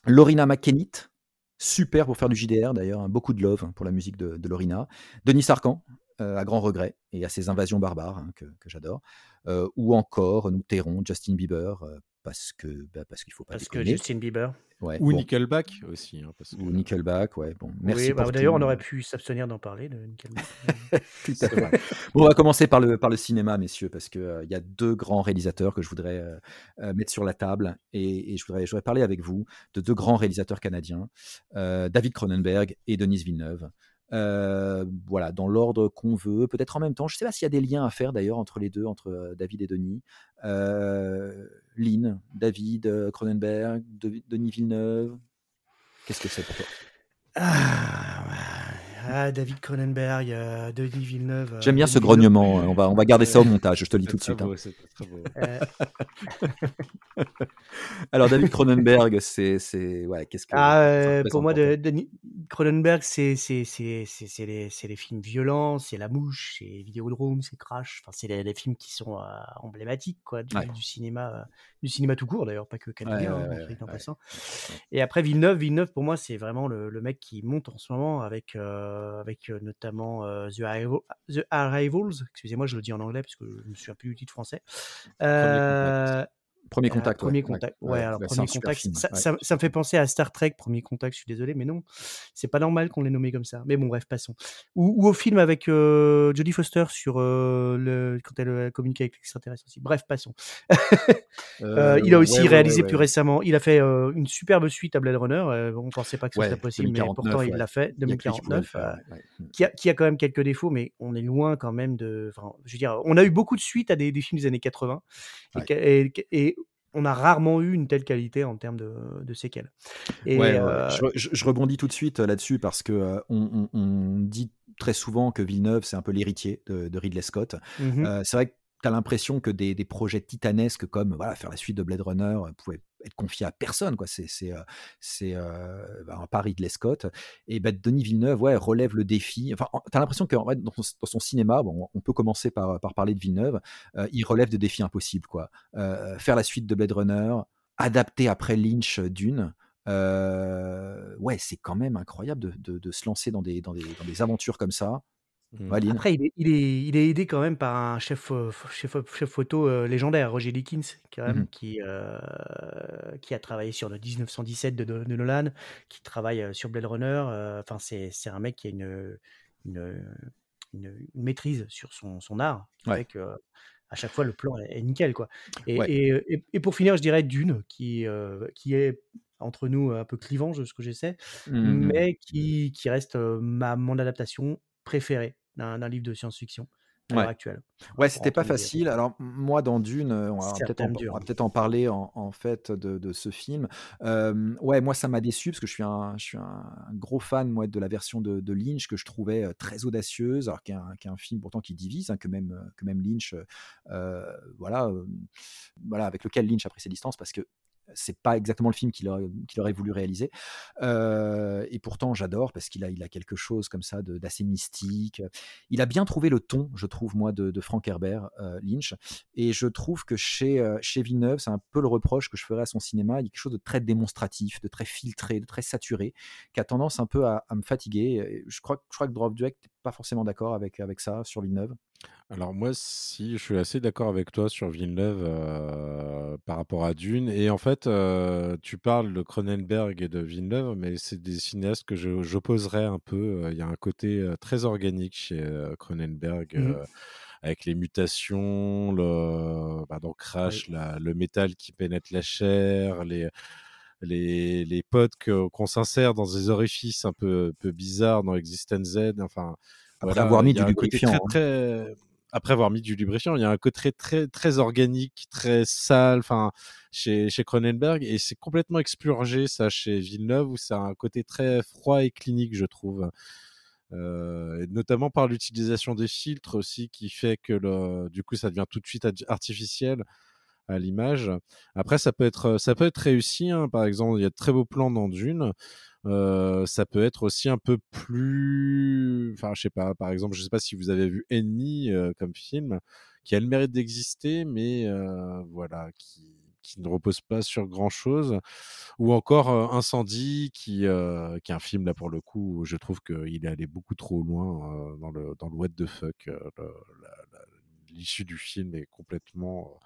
Lorina McKennitt, super pour faire du JDR d'ailleurs, hein, beaucoup de love pour la musique de, de Lorina. Denis Sarkan, euh, à grand regret, et à ses invasions barbares hein, que, que j'adore. Euh, ou encore, nous tairons Justin Bieber, euh, parce que bah, parce qu'il faut pas Parce que. Justin Bieber. Ouais, Ou bon. Nickelback aussi. hein, parce que- Ou Nickelback, ouais. Bon, merci oui, bah, pour d'ailleurs, on aurait pu s'abstenir d'en parler de Nickelback. <laughs> Tout à C'est fait. vrai. Bon, on va commencer par le, par le cinéma, messieurs, parce qu'il il y a deux grands réalisateurs que je voudrais euh, euh, mettre sur la table et, et je, voudrais, je voudrais parler avec vous de deux grands réalisateurs canadiens, euh, David Cronenberg et Denis Villeneuve. Euh, voilà, dans l'ordre qu'on veut, peut-être en même temps. Je ne sais pas s'il y a des liens à faire d'ailleurs entre les deux, entre euh, David et Denis. Euh, Lynn, David Cronenberg, De- Denis Villeneuve. Qu'est-ce que c'est pour toi? Ah. Ah, David Cronenberg, euh, Denis Villeneuve. euh, J'aime bien Denis ce grognement. hein. On va, on va garder ça au montage, je te le dis tout de suite. hein. beau, c'était très beau. Euh, <laughs> Alors David Cronenberg, c'est c'est ouais, qu'est-ce que Ah, pour moi, toi de, Denis Cronenberg, c'est c'est c'est c'est c'est les, les films violents, c'est La Mouche, c'est Vidéodrome, c'est Crash. Enfin, c'est les, les films qui sont euh, emblématiques quoi du, Ouais. du cinéma, euh, du cinéma tout court d'ailleurs, pas que canadien, Ouais, hein, ouais, en passant. Et après Villeneuve, Villeneuve pour moi, c'est vraiment le, le mec qui monte en ce moment avec euh, avec euh, notamment euh, The, Arrival- The Arrivals. Excusez-moi, je le dis en anglais parce que je me souviens plus du titre français. Euh, Premier contact. premier Ouais, contact. Ouais, ouais, alors premier contact, film. ça, ouais. ça- ça me fait penser à Star Trek, premier contact, je suis désolé, mais non, c'est pas normal qu'on l'ait nommé comme ça. Mais bon, bref, passons. Ou, ou au film avec euh, Jodie Foster sur euh, le, quand elle euh, communique avec l'extraterrestre aussi. Bref, passons. <laughs> Il a aussi réalisé plus récemment, il a fait une superbe suite à Blade Runner. on pensait pas que ce serait possible, mais 2049, pourtant il l'a fait, Il y a que lui qui pouvait le 2049. faire, euh, ouais, ouais. qui a, qui a quand même quelques défauts, mais on est loin quand même de. je veux dire, on a eu beaucoup de suites à des, des films des années 80 et, Ouais. que- et- et on a rarement eu une telle qualité en termes de, de séquelles. Et Ouais, euh, Je, je- je rebondis tout de suite euh, là-dessus parce que euh, on, on- on dit très souvent que Villeneuve c'est un peu l'héritier de, de Ridley Scott. Euh, c'est vrai que tu as l'impression que des, des projets titanesques comme voilà, faire la suite de Blade Runner pouvaient être confiés à personne. quoi. C'est c'est, euh, c'est, euh, bah, un pari de Les Scott. Et bah, Denis Villeneuve ouais, relève le défi. Enfin, tu as l'impression que en fait, dans, son, dans son cinéma, bon, on peut commencer par, par parler de Villeneuve, euh, il relève de défis impossibles. Quoi. Faire la suite de Blade Runner, adapter après Lynch d'une. ouais, c'est quand même incroyable de, de- de se lancer dans des, dans, des, dans des aventures comme ça. Mm. Lynn. Après, il est, il, est, il est aidé quand même par un chef, euh, chef, chef photo euh, légendaire, Roger Deakins, quand même, Mhm. qui, euh, qui a travaillé sur le 1917 de, de Nolan, qui travaille euh, sur Blade Runner. euh, Enfin, c'est c'est un mec qui a une, une, une- une maîtrise sur son, son art, qui Ouais. fait que euh, à chaque fois le plan est, est nickel, quoi. Et, Ouais. et, et- et pour finir, je dirais Dune, qui, euh, qui est entre nous un peu clivant, ce que j'essaie, Mhm. mais qui, qui reste euh, ma, mon adaptation préférée d'un livre de science-fiction à Ouais. l'heure actuelle. Ouais, c'était pas facile. Alors moi, dans Dune, euh, on va peut-être en, parler en, en fait de, de ce film. Euh, ouais, moi ça m'a déçu parce que je suis un, je suis un gros fan moi de la version de, de Lynch que je trouvais très audacieuse, alors qu'il y a un film pourtant qui divise, hein, que même que même Lynch, euh, euh, voilà, euh, voilà, avec lequel Lynch a pris ses distances parce que c'est pas exactement le film qu'il aurait, voulu réaliser. Euh, et pourtant, j'adore parce qu'il a, quelque chose comme ça d'assez mystique. Il a bien trouvé le ton, je trouve, moi, de, Frank Herbert, euh, Lynch. Et je trouve que chez, euh, chez Villeneuve, c'est un peu le reproche que je ferais à son cinéma. Il y a quelque chose de très démonstratif, de très filtré, de très saturé, qui a tendance un peu à, me fatiguer. Je crois, que Drop Duet, t'es pas forcément d'accord avec ça sur Villeneuve? Alors moi, si, je suis assez d'accord avec toi sur Villeneuve euh, par rapport à Dune. Et en fait, euh, tu parles de Cronenberg et de Villeneuve, mais c'est des cinéastes que j'opposerais un peu. Euh, Il y a un côté très organique chez Cronenberg. Euh, avec les mutations, le, bah, dans Crash, la- le métal qui pénètre la chair, les, les, les potes qu'on s'insère dans des orifices un peu, peu bizarres dans Existence Z. Enfin, Après voilà, avoir mis il y a du un côté lubrifiant, très, très- Après avoir mis du lubrifiant, il y a un côté très, très organique, très sale, enfin, chez, chez Cronenberg, et c'est complètement expurgé, ça, chez Villeneuve, où c'est un côté très froid et clinique, je trouve. Euh, notamment par l'utilisation des filtres aussi, qui fait que le, du coup, ça devient tout de suite artificiel à l'image. Après, ça peut être, ça peut être réussi. hein. Par exemple, il y a de très beaux plans dans Dune. Euh, ça peut être aussi un peu plus, enfin, je sais pas. Par exemple, je sais pas si vous avez vu Ennemi euh, comme film, qui a le mérite d'exister, mais euh, voilà, qui qui ne repose pas sur grand chose, ou encore euh, Incendie, qui, euh, qui est un film là pour le coup, où je trouve qu'il est allé beaucoup trop loin euh, dans le dans le what the fuck. L'issue du film est complètement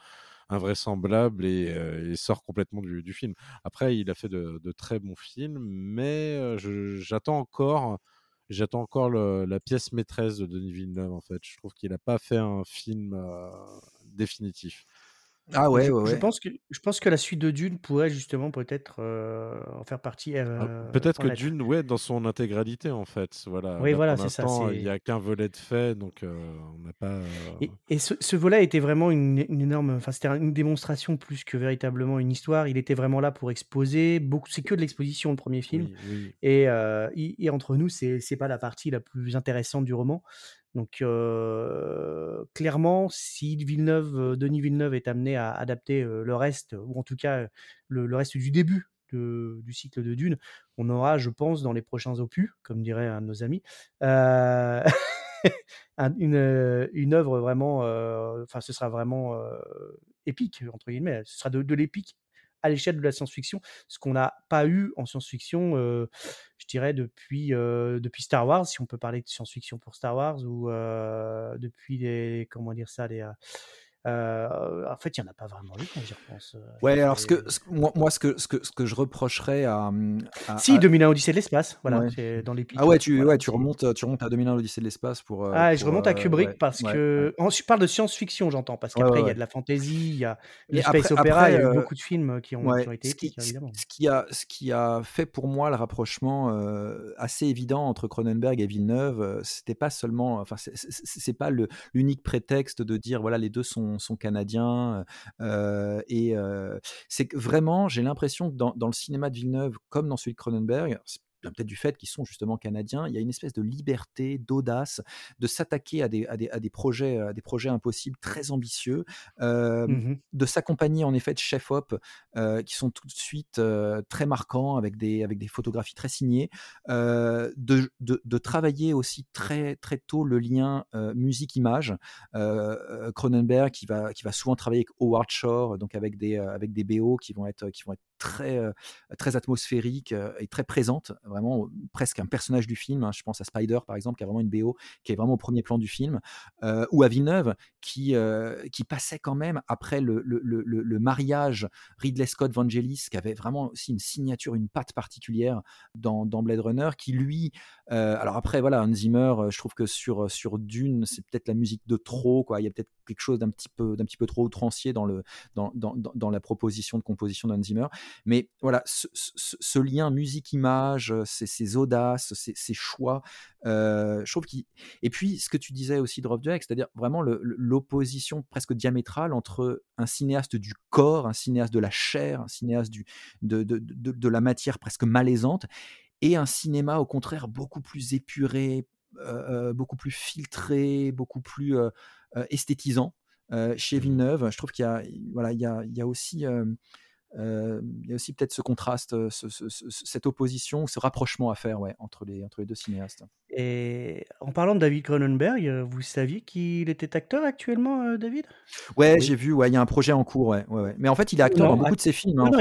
invraisemblable et, sort complètement du, film. Après, il a fait de, très bons films, mais j'attends encore. J'attends encore la pièce maîtresse de Denis Villeneuve, en fait. Je trouve qu'il n'a pas fait un film définitif. Ah ouais, je, ouais, je ouais. pense que, je pense que la suite de Dune pourrait justement peut-être euh, en faire partie. Ah, euh, Peut-être en que. Dune, ouais, dans son intégralité, en fait. Voilà. Oui, Là, voilà, c'est ça. il n'y a qu'un volet de fait, donc euh, on n'a pas. euh, Et, et ce, ce volet était vraiment une, une énorme. Enfin, c'était une démonstration plus que véritablement une histoire. Il était vraiment là pour exposer. Beaucoup, c'est que de l'exposition le premier film. Oui, oui. Et, euh, et- et entre nous, c'est c'est pas la partie la plus intéressante du roman. Donc clairement, si Villeneuve, Denis Villeneuve est amené à adapter le reste, ou en tout cas le, reste du début du cycle de Dune, on aura, je pense, dans les prochains opus, comme dirait un de nos amis, <laughs> un- une, œuvre vraiment, enfin ce sera vraiment épique, entre guillemets, ce sera de l'épique à l'échelle de la science-fiction, ce qu'on n'a pas eu en science-fiction, euh, je dirais, depuis, euh, depuis Star Wars, si on peut parler de science-fiction pour Star Wars, ou euh, depuis les, comment dire ça, les... euh, en fait, il n'y en a pas vraiment eu quand j'y repense. euh, Ouais, alors ce que, ce moi, moi, ce que, ce que, ce que je reprocherais à, à- Si, à- 2001 Odyssée de l'espace, voilà, Ouais. c'est dans l'épique. Ah ouais, tu, voilà, ouais, tu remontes, tu remontes à 2001 l'Odyssée de l'espace pour. euh, Ah, je pour, remonte à Kubrick ouais, parce que. En- Je parle de science-fiction, j'entends, parce qu'après, il y a de la fantasy, il y a le space opera, il y a eu beaucoup de films qui ont, qui ont été ce qui, évidemment. ce qui a, ce qui a fait pour moi le rapprochement assez évident entre Cronenberg et Villeneuve, c'était pas seulement, enfin, c'est- pas le- l'unique prétexte de dire voilà les deux sont, sont canadiens et euh, c'est vraiment j'ai l'impression que dans, dans le cinéma de Villeneuve comme dans celui de Cronenberg, peut-être du fait qu'ils sont justement canadiens, il y a une espèce de liberté, d'audace, de s'attaquer à des, à, des, à des projets, à des projets impossibles, très ambitieux, euh, Mhm. de s'accompagner en effet de chef-op euh, qui sont tout de suite euh, très marquants avec des, avec des photographies très signées, de, de, de travailler aussi très, très tôt le lien musique-image. Cronenberg qui va, qui va souvent travailler avec Howard Shore, donc avec des, avec des BO qui vont être, qui vont être très, très atmosphériques et très présentes, vraiment euh, presque un personnage du film. hein. Je pense à Spider par exemple, qui a vraiment une BO qui est vraiment au premier plan du film, ou à Villeneuve qui, qui passait quand même après le, le, le, mariage Ridley Scott Vangelis, qui avait vraiment aussi une signature, une patte particulière dans, Blade Runner, qui lui, alors après voilà, Hans Zimmer, je trouve que sur, sur Dune, c'est peut-être la musique de trop, quoi. Il y a peut-être quelque chose d'un petit peu d'un petit peu trop outrancier dans le dans, dans, dans- la proposition de composition d'Hans Zimmer. Mais voilà, ce lien musique-image, euh, ces, ces audaces, ces, ces choix, euh, je trouve qu'il. Et puis, ce que tu disais aussi de Rob Jack, c'est-à-dire vraiment le- l'opposition presque diamétrale entre un cinéaste du corps, un cinéaste de la chair, un cinéaste du, de, de, de, de la matière presque malaisante, et un cinéma au contraire beaucoup plus épuré, euh, euh, beaucoup plus filtré, beaucoup plus euh, euh, esthétisant. Euh, chez Mhm. Villeneuve, je trouve qu'il y a, voilà, il y a, il y a aussi euh, euh, il y a aussi peut-être ce contraste, euh, ce- ce- ce- cette opposition, ce rapprochement à faire ouais, entre, les, entre les deux cinéastes. Et en parlant de David Cronenberg, euh, vous saviez qu'il était acteur actuellement, euh, David? Ouais, Oui. j'ai vu, ouais, il y a un projet en cours, ouais, ouais, ouais. Mais en fait, il est acteur Non, dans beaucoup de ses films. Non, non,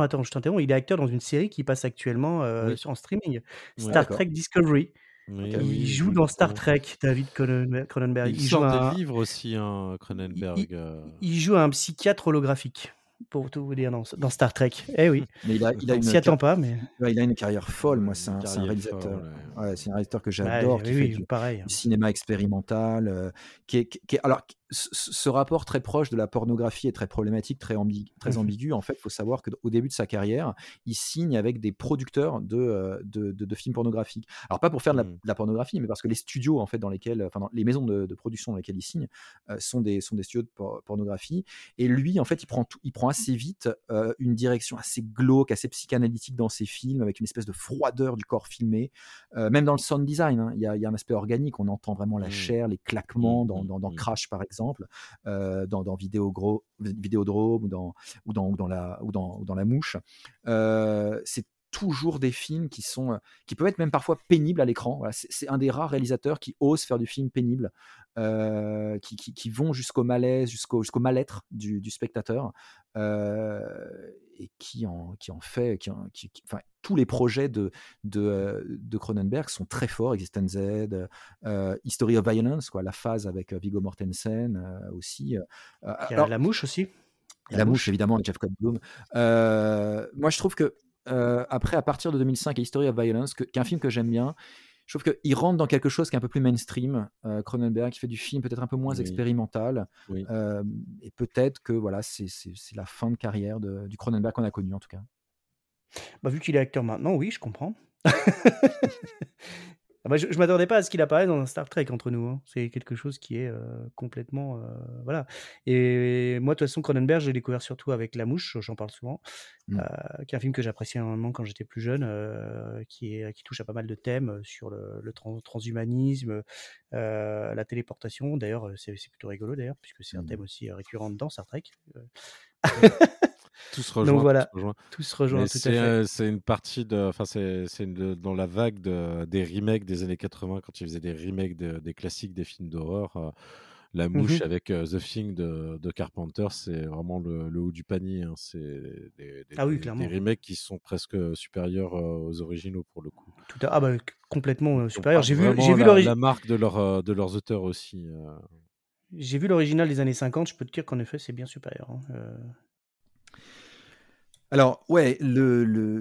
euh, attends, je t'interromps. Il est acteur dans une série qui passe actuellement euh, Oui. en streaming. Star. Trek Discovery. Oui. Il oui, joue dans Star. Trek, David Cronen- Cronenberg. Il Il joue sort un, des livres aussi, hein, Cronenberg. il- euh. il joue un psychiatre holographique, pour tout vous dire, dans, dans Star Trek. Eh oui, mais il a, il a on une, s'y car- attend pas, mais ouais, il a une carrière folle. Moi, c'est un, c'est un réalisateur. folle, ouais. Ouais, c'est un réalisateur que Ouais, j'adore, qui oui, fait oui, du, pareil. du cinéma expérimental, euh, qui est, qui est- alors ce, rapport très proche de la pornographie est très problématique, très, ambi- très Mhm. ambigu. En fait, il faut savoir qu'au début de sa carrière, il signe avec des producteurs de, euh, de, de- de films pornographiques. Alors pas pour faire de la, Mm. de la pornographie, mais parce que les studios en fait dans lesquels, enfin dans les maisons de, production dans lesquelles il signe, euh, sont des sont des studios de por- pornographie. Et lui, en fait, il prend tout- il prend assez vite euh, une direction assez glauque, assez psychanalytique dans ses films, avec une espèce de froideur du corps filmé. Euh, même dans le sound design, hein, il y, a, il y a un aspect organique. On entend vraiment la Mm. chair, les claquements dans, dans, dans. Crash par exemple, euh, dans, dans Vidéogro- Vidéodrome ou dans ou dans ou dans la ou dans, ou dans la mouche. Euh, c'est toujours des films qui sont euh, qui peuvent être même parfois pénibles à l'écran. Voilà, c'est un des rares réalisateurs qui osent faire du film pénible, euh, qui, qui- qui vont jusqu'au malaise, jusqu'au jusqu'au mal-être du, du spectateur, euh, et qui en, qui en fait, qui, en- qui- qui- enfin, tous les projets de, de, de Cronenberg sont très forts. Existence Z, euh, History of Violence, quoi, la phase avec Viggo Mortensen aussi. Il y a alors, La Mouche aussi. et la mouche, évidemment, avec Jeff Goldblum. Euh, moi, je trouve que, euh, après, à partir de 2005 et History of Violence, qu'un film que j'aime bien, je trouve qu'il rentre dans quelque chose qui est un peu plus mainstream. euh, Cronenberg, qui fait du film peut-être un peu moins Oui. expérimental. Oui. Euh, et peut-être que voilà, c'est la fin de carrière de- du Cronenberg qu'on a connu, en tout cas. Bah, vu qu'il est acteur maintenant, oui, je comprends. <laughs> Ah bah, je ne m'attendais pas à ce qu'il apparaisse dans un Star Trek entre nous. hein. C'est quelque chose qui est euh, complètement. euh, voilà. Et moi, de toute façon, Cronenberg, j'ai découvert surtout avec La Mouche, j'en parle souvent, Mm. euh, qui est un film que j'appréciais énormément quand j'étais plus jeune, qui, est, qui touche à pas mal de thèmes sur le, le trans- transhumanisme, la téléportation. D'ailleurs, c'est plutôt rigolo, d'ailleurs, puisque c'est un Mm. thème aussi récurrent dans Star Trek. Tout se rejoint. Donc voilà, tout se rejoint. c'est euh, c'est une partie de. Enfin, c'est dans la vague de- des remakes des années 80, quand ils faisaient des remakes de- des classiques des films d'horreur. euh, la mouche Mhm. avec euh, The Thing de, de Carpenter, c'est vraiment le, le haut du panier. hein. C'est des, des- Ah oui, des- remakes qui sont presque supérieurs euh, aux originaux pour le coup. Tout à... Ah bah, complètement euh, Ils supérieur. portent J'ai vu, j'ai vu la, marque de, leur, de leurs auteurs aussi. J'ai vu l'original des années 50, je peux te dire qu'en effet, c'est bien supérieur. hein. Alors, ouais,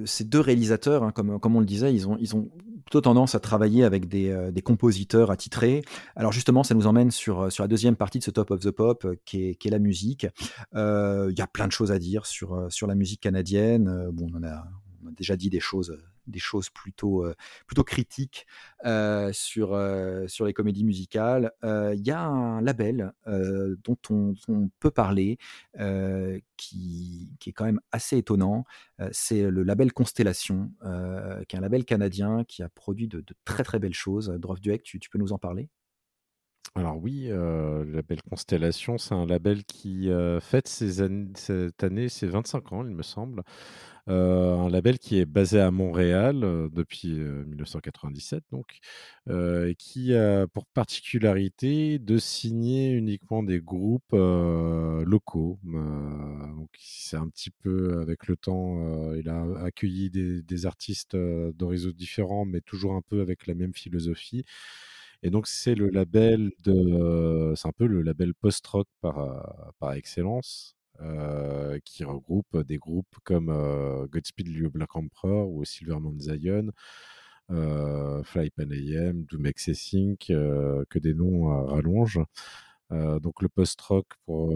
ces deux réalisateurs, hein, comme, on le disait, ils ont, plutôt tendance à travailler avec des, euh, compositeurs attitrés. Alors, justement, ça nous emmène sur, euh, sur la deuxième partie de ce Top of the Pop, euh, qui est, la musique. Il y a plein de choses à dire sur, la musique canadienne. On a déjà dit des choses, des choses plutôt, plutôt critiques sur, sur les comédies musicales. Il y a un label dont on, peut parler qui, qui est quand même assez étonnant. C'est le label Constellation, qui est un label canadien qui a produit de, très très belles choses. Drof Dueck, tu peux nous en parler? Alors oui, euh, le label Constellation, c'est un label qui euh, fête cette année ses 25 ans, il me semble. Euh, un label qui est basé à Montréal depuis euh, 1997, donc, et qui a pour particularité de signer uniquement des groupes locaux. C'est un petit peu avec le temps, il a accueilli des, des artistes d'horizons différents, mais toujours un peu avec la même philosophie. Et donc, c'est le label de. C'est un peu le label post-rock par, par excellence, qui regroupe des groupes comme Godspeed You Black Emperor ou Silverman Zion, euh, Fly Pan AM, Doom Excessing, euh, que des noms rallongent. Donc le post-rock, pour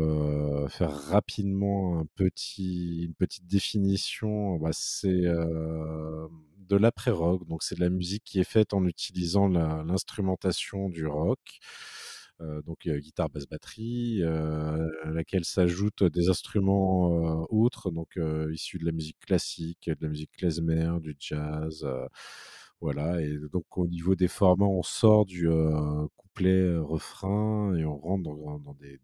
faire rapidement un petit, une petite définition, bah, c'est de l'après-rock. Donc c'est de la musique qui est faite en utilisant l'instrumentation du rock. Euh, donc euh, guitare, basse, batterie, euh, à laquelle s'ajoutent des instruments autres, donc issus de la musique classique, de la musique klezmer, du jazz. voilà, et donc au niveau des formats, on sort du couplet refrain et on rentre dans, des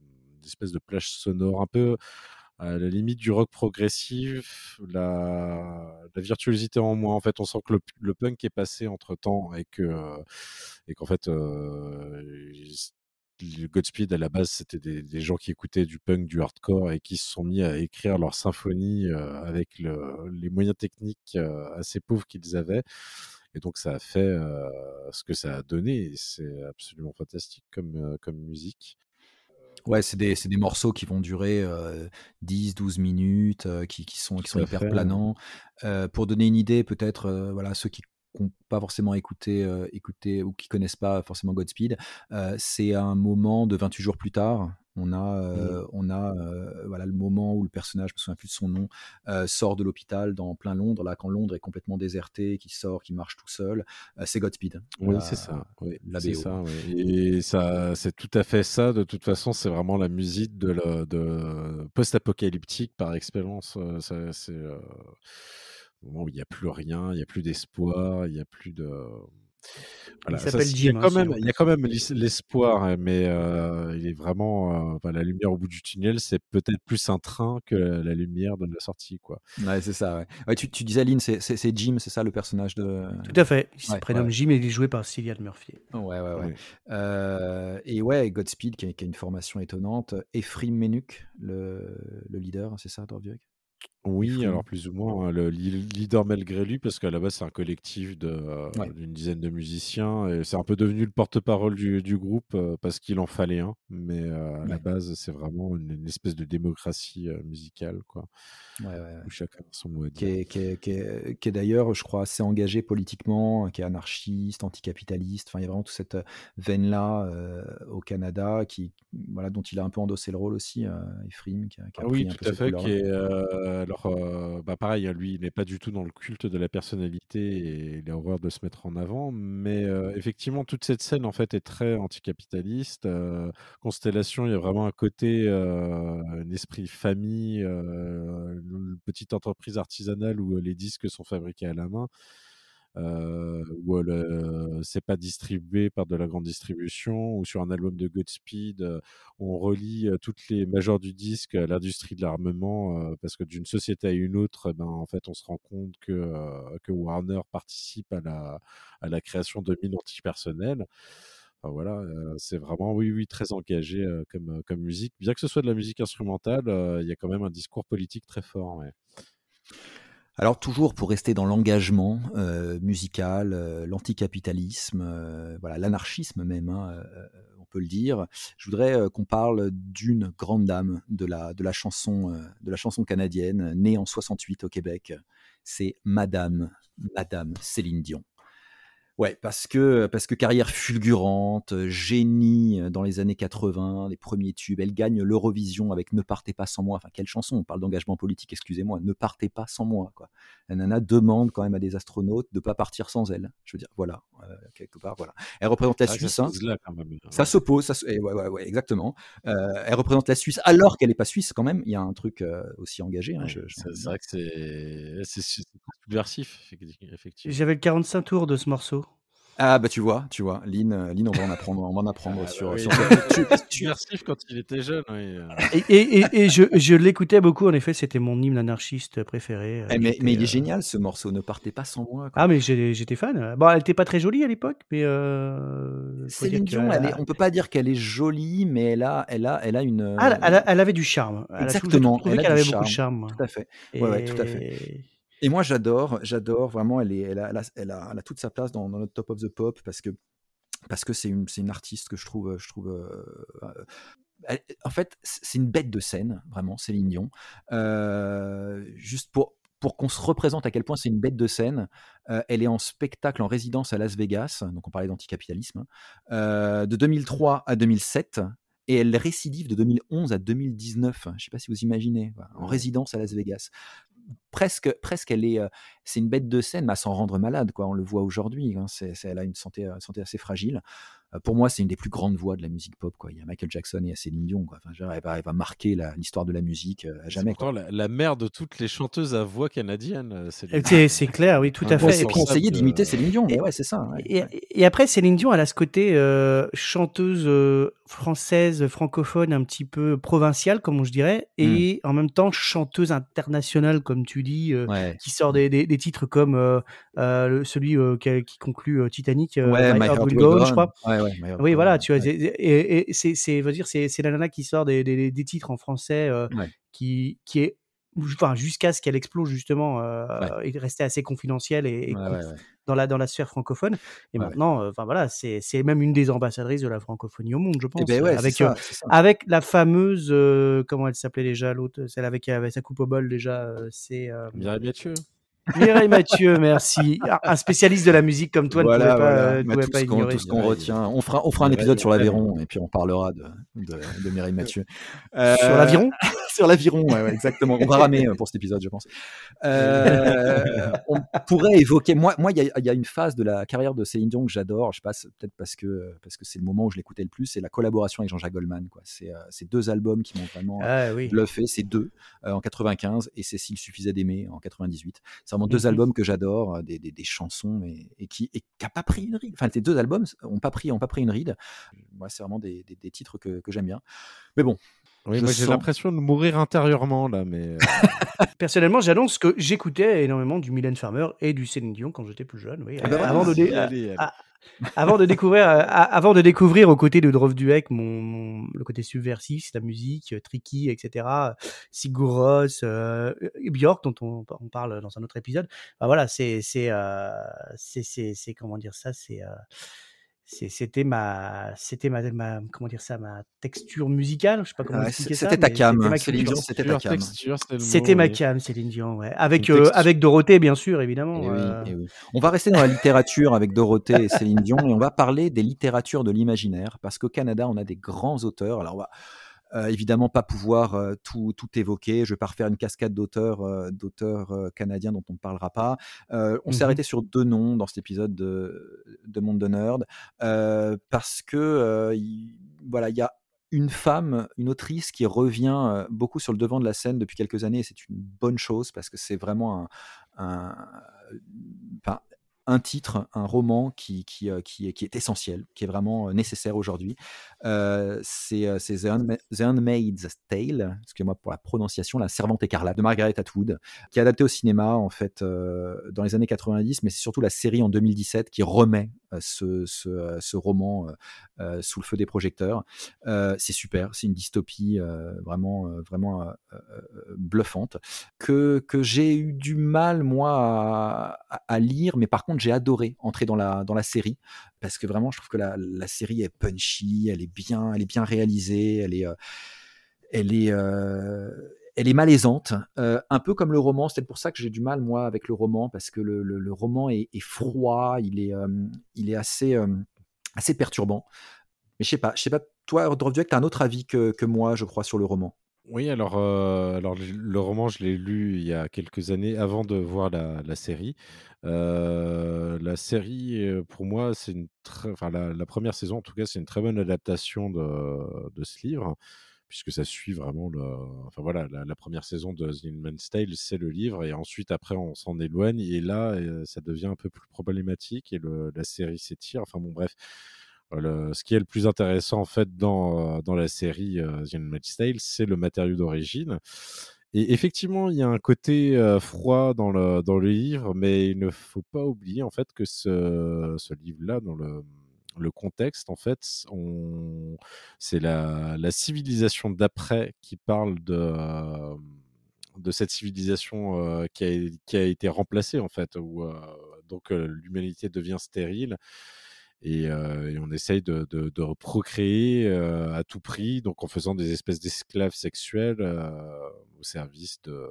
espèces de plages sonores un peu à la limite du rock progressif, la, la virtuosité en moins. En fait, on sent que le, le punk est passé entre temps et que et qu'en fait euh, Godspeed à la base c'était des, des gens qui écoutaient du punk, du hardcore et qui se sont mis à écrire leur symphonie euh, avec le- les moyens techniques euh, assez pauvres qu'ils avaient. Et donc ça a fait euh, ce que ça a donné. C'est absolument fantastique comme, euh, comme musique. Ouais, c'est des, des morceaux qui vont durer 10-12 minutes, euh, qui, qui sont, qui sont hyper fait. planants. Euh, pour donner une idée, peut-être, euh, voilà, ceux qui n'ont pas forcément écouté, euh, écouté ou qui connaissent pas forcément Godspeed, euh, c'est un moment de 28 jours plus tard. On a, euh, on a euh, voilà, le moment où le personnage, je me souviens plus de son nom, euh, sort de l'hôpital dans plein Londres, là, quand Londres est complètement déserté, qui sort, qui marche tout seul. C'est Godspeed. Oui, c'est ça. Oui, la c'est ça. oui. Et ça, c'est tout à fait ça. De toute façon, c'est vraiment la musique de, la- de post-apocalyptique par expérience. ça- C'est au moment où il n'y a plus rien, il n'y a plus d'espoir, il n'y a plus de. Voilà, Il s'appelle c'est- il y a Jim, hein, quand même, groupe. il y a quand même l'es- l'espoir, hein, mais euh, il est vraiment, euh, la lumière au bout du tunnel, c'est peut-être plus un train que la lumière de la sortie, quoi. Ouais, c'est ça. Ouais. Ouais, tu, tu disais, Lynn, c'est c'est- c'est Jim, c'est ça le personnage de. Tout à fait. Il se prénomme ouais. Jim et il est joué par Cillian Murphy. Ouais, ouais, ouais. Oui. Euh, et ouais, Godspeed, qui a, qui a une formation étonnante. Ephraim Menuk, le, le leader, c'est ça, Dordvieux Oui, alors plus ou moins hein, le li- leader malgré lui, parce qu'à la base c'est un collectif de, euh, Ouais. d'une dizaine de musiciens, et c'est un peu devenu le porte-parole du, du groupe euh, parce qu'il en fallait un, mais euh, à la Ouais. base c'est vraiment une, une espèce de démocratie euh, musicale, quoi, Ouais, ouais, ouais. où chacun a son mot à qui dire. est, qui est- qui est- qui est d'ailleurs, je crois, assez engagé politiquement, qui est anarchiste, anticapitaliste. Enfin, il y a vraiment toute cette euh, veine-là euh, au Canada, qui, voilà, dont il a un peu endossé le rôle aussi, euh, Ephraim, qui a, qui a Ah pris oui, un tout peu à cette fait. couleur-là. Qui est, euh, alors, bah pareil, hein, lui, il n'est pas du tout dans le culte de la personnalité et il a horreur de se mettre en avant. Mais effectivement, toute cette scène, en fait, est très anticapitaliste. Constellation, il y a vraiment un côté, un esprit famille, une petite entreprise artisanale où les disques sont fabriqués à la main. Euh, où euh, c'est pas distribué par de la grande distribution, ou sur un album de Godspeed, euh, on relie toutes les majors du disque à l'industrie de l'armement, parce que d'une société à une autre, ben, en fait, on se rend compte que, Warner participe à la, création de mines antipersonnelles. Voilà, c'est vraiment, oui, oui, très engagé comme, musique. Bien que ce soit de la musique instrumentale, il y a quand même un discours politique très fort. Alors toujours pour rester dans l'engagement euh, musical, euh, l'anticapitalisme, euh, voilà, l'anarchisme même, hein, on peut le dire. Je voudrais qu'on parle d'une grande dame de la de la chanson de la chanson canadienne, née en 68 au Québec. C'est Madame Madame Céline Dion. Ouais, parce que, parce que carrière fulgurante, euh, génie euh, dans les années 80, les premiers tubes. Elle gagne l'Eurovision avec Ne partez pas sans moi. Enfin, quelle chanson On parle d'engagement politique, excusez-moi. Ne partez pas sans moi. Quoi. La nana demande quand même à des astronautes de ne pas partir sans elle. Je veux dire, voilà, euh, quelque part, voilà. Elle représente la que Suisse. hein. là quand même. Ça s'oppose, ça se- eh, ouais, ouais, ouais, exactement. Euh, elle représente la Suisse alors qu'elle n'est pas suisse quand même. Il y a un truc euh, aussi engagé. hein, c'est vrai que c'est subversif, effecti- effectivement. J'avais le 45 tours de ce morceau. Ah bah tu vois, tu vois, Lynn, euh, Lynn, on va en apprendre, on va en apprendre Ah, bah sur, oui, sur <laughs> tu- tu- quand il était jeune. oui, euh. Et, et, et, et je, je l'écoutais beaucoup, en effet, c'était mon hymne anarchiste préféré. euh, Eh, mais, mais il est euh, génial ce morceau, ne partez pas sans moi. quoi. Ah, mais j'étais fan. Bon, elle était pas très jolie à l'époque, mais. Euh, Céline dire Dion, elle est, on peut pas dire qu'elle est jolie, mais elle a, elle a, elle a une. Ah, elle, elle a- elle avait du charme. Elle a- Exactement, elle a qu'elle du avait beaucoup de charme. Tout à fait. Ouais, ouais, tout à fait. Et- moi, j'adore, j'adore vraiment. Elle est, elle a, elle a, elle a- elle a toute sa place dans, dans notre top of the pop parce que parce que c'est une, c'est une artiste que je trouve, je trouve. euh, euh, elle- en fait, c'est une bête de scène, vraiment, Céline Dion. Euh, juste pour pour qu'on se représente à quel point c'est une bête de scène, euh, elle est en spectacle en résidence à Las Vegas, donc on parlait d'anticapitalisme, de 2003 à 2007, et elle récidive de 2011 à 2019. Je ne sais pas si vous imaginez, en résidence à Las Vegas. Presque, presque, elle est, euh, c'est une bête de scène, mais à s'en rendre malade, quoi. On le voit aujourd'hui. hein, c'est- c'est- elle a une santé, euh, santé assez fragile. Euh, pour moi, c'est une des plus grandes voix de la musique pop, quoi. Il y a Michael Jackson et Céline Dion, quoi. Enfin, elle, va, elle va marquer la- l'histoire de la musique euh, à jamais. pourtant la, la mère de toutes les chanteuses à voix canadiennes. Céline Dion. C'est c'est clair, oui, tout à fait. Et puis de- d'imiter Céline Dion, mais Et- ouais, c'est ça. ouais, Et, après, Céline Dion, elle a ce côté euh, chanteuse euh, française, francophone, un petit peu provinciale, comme je dirais, et en même temps chanteuse internationale, comme tu dis, euh, Ouais. qui sort des, des- des titres comme celui qui, qui conclut Titanic, Ouais, My Heart Will Go je crois. Ouais, Oui, voilà, tu vois, et, et c'est, c'est, c'est, c'est la nana qui sort des, des, titres en français, qui, qui est, enfin, jusqu'à ce qu'elle explose justement, euh, Ouais. et rester assez confidentielle et, et Ouais, conf- ouais, ouais. dans la dans la sphère francophone. Et Ouais, ouais. maintenant, euh, enfin voilà, c'est, c'est même une des ambassadrices de la francophonie au monde, je pense, Eh ben ouais, c'est avec ça, euh, avec la fameuse, euh, comment elle s'appelait déjà l'autre, celle avec avait sa coupe au bol déjà, euh, c'est euh, Mireille Mathieu. Mireille Mathieu, merci, Un- un spécialiste de la musique comme toi Voilà, ne pouvait pas, voilà. euh, ne Bah, pouvait tout pas ce qu'on, ignorer. tout ce qu'on Mireille. retient. On fera, on fera un épisode sur l'Aveyron et puis on parlera de, de, de Mireille Mathieu. Sur l'aviron? Sur l'Aviron, ouais, ouais, exactement. On va ramer euh, pour cet épisode, je pense. Euh, on pourrait évoquer. Moi, moi, il y, a- il y a une phase de la carrière de Céline Dion que j'adore. Je passe peut-être parce que parce que c'est le moment où je l'écoutais le plus. C'est la collaboration avec Jean-Jacques Goldman. Quoi. C'est euh, ces deux albums qui m'ont vraiment Ah oui. bluffé. C'est deux euh, en 95 et Cécile suffisait d'aimer en 98. C'est vraiment deux Mhm. albums que j'adore, des, des- des chansons et, et qui et qui a pas pris une ride. Enfin, ces deux albums ont pas pris, ont pas pris une ride. Moi, c'est vraiment des, des- des titres que, que j'aime bien. Mais bon, Oui, Je moi j'ai l'impression de mourir intérieurement là, mais euh, <laughs> Personnellement, j'annonce que j'écoutais énormément du Mylène Farmer et du Céline Dion quand j'étais plus jeune. Oui, Ah bah voilà, avant, de dé- allez, allez, allez. ah, avant de découvrir, euh, a- avant de découvrir aux côtés de Drove Duek mon, mon- le côté subversif, la musique, euh, tricky, etc. Sigur Rós, euh, Björk dont on, on parle dans un autre épisode. Bah voilà, c'est c'est euh, c'est comment dire ça, c'est euh, c'était ma c'était ma, ma comment dire ça ma texture musicale je sais pas comment Ouais, expliquer ça c'était ta cam, c'était ma Céline. Dion, c'était ta cam. C'était ma cam Céline Dion ouais avec euh, avec Dorothée bien sûr évidemment Eh oui, euh, eh oui. On va rester dans la littérature avec Dorothée et Céline Dion et on va parler des littératures de l'imaginaire parce qu'au Canada, on a des grands auteurs. Alors, on va euh, évidemment pas pouvoir euh, tout, tout évoquer. Je vais pas refaire une cascade d'auteurs euh, d'auteurs canadiens dont on ne parlera pas. On s'est Mhm. arrêté sur deux noms dans cet épisode de, de Monde de Nerd parce que il- voilà, il y a une femme, une autrice qui revient beaucoup sur le devant de la scène depuis quelques années et c'est une bonne chose parce que c'est vraiment un, un titre, un roman qui, qui, euh, qui, est, essentiel, qui est vraiment euh, nécessaire aujourd'hui. Euh, c'est The, Handma- The Handmaid's Tale, excusez-moi pour la prononciation, La Servante écarlate de Margaret Atwood, qui est adaptée au cinéma en fait dans les années 90, mais c'est surtout la série en 2017 qui remet ce, ce, roman sous le feu des projecteurs. C'est super, c'est une dystopie vraiment, vraiment bluffante que, que j'ai eu du mal moi à lire, mais par contre j'ai adoré entrer dans la, dans la série parce que vraiment je trouve que la, la série est punchy, elle est bien, elle est bien réalisée, elle est, euh, elle est, euh, elle est malaisante, euh, un peu comme le roman. C'est pour ça que j'ai du mal moi avec le roman parce que le, le- roman est, froid, il est, il est assez, assez perturbant. Mais je sais pas, je sais pas. Toi, Drovduek, tu as un autre avis que, que moi, je crois, sur le roman? Oui, alors, alors le roman, je l'ai lu il y a quelques années avant de voir la, la série. Euh, la série, euh, pour moi, c'est une très, enfin la, première saison, en tout cas, c'est une très bonne adaptation de, ce livre, puisque ça suit vraiment le, enfin voilà, la, première saison de The Handmaid's Tale, c'est le livre, et ensuite après on s'en éloigne, et là, euh, ça devient un peu plus problématique, et la série s'étire. Enfin bon, bref. Ce qui est le plus intéressant en fait dans, dans la série euh, The Tale, c'est le matériau d'origine. Et effectivement, il y a un côté froid dans le, dans le livre, mais il ne faut pas oublier en fait que ce, ce livre-là, dans le, le contexte, en fait, c'est la, la civilisation d'après qui parle de, de cette civilisation qui, a, qui a été remplacée en fait, où donc l'humanité devient stérile et, euh, et on essaye de, de, de procréer euh, à tout prix, donc en faisant des espèces d'esclaves sexuels euh, au service de,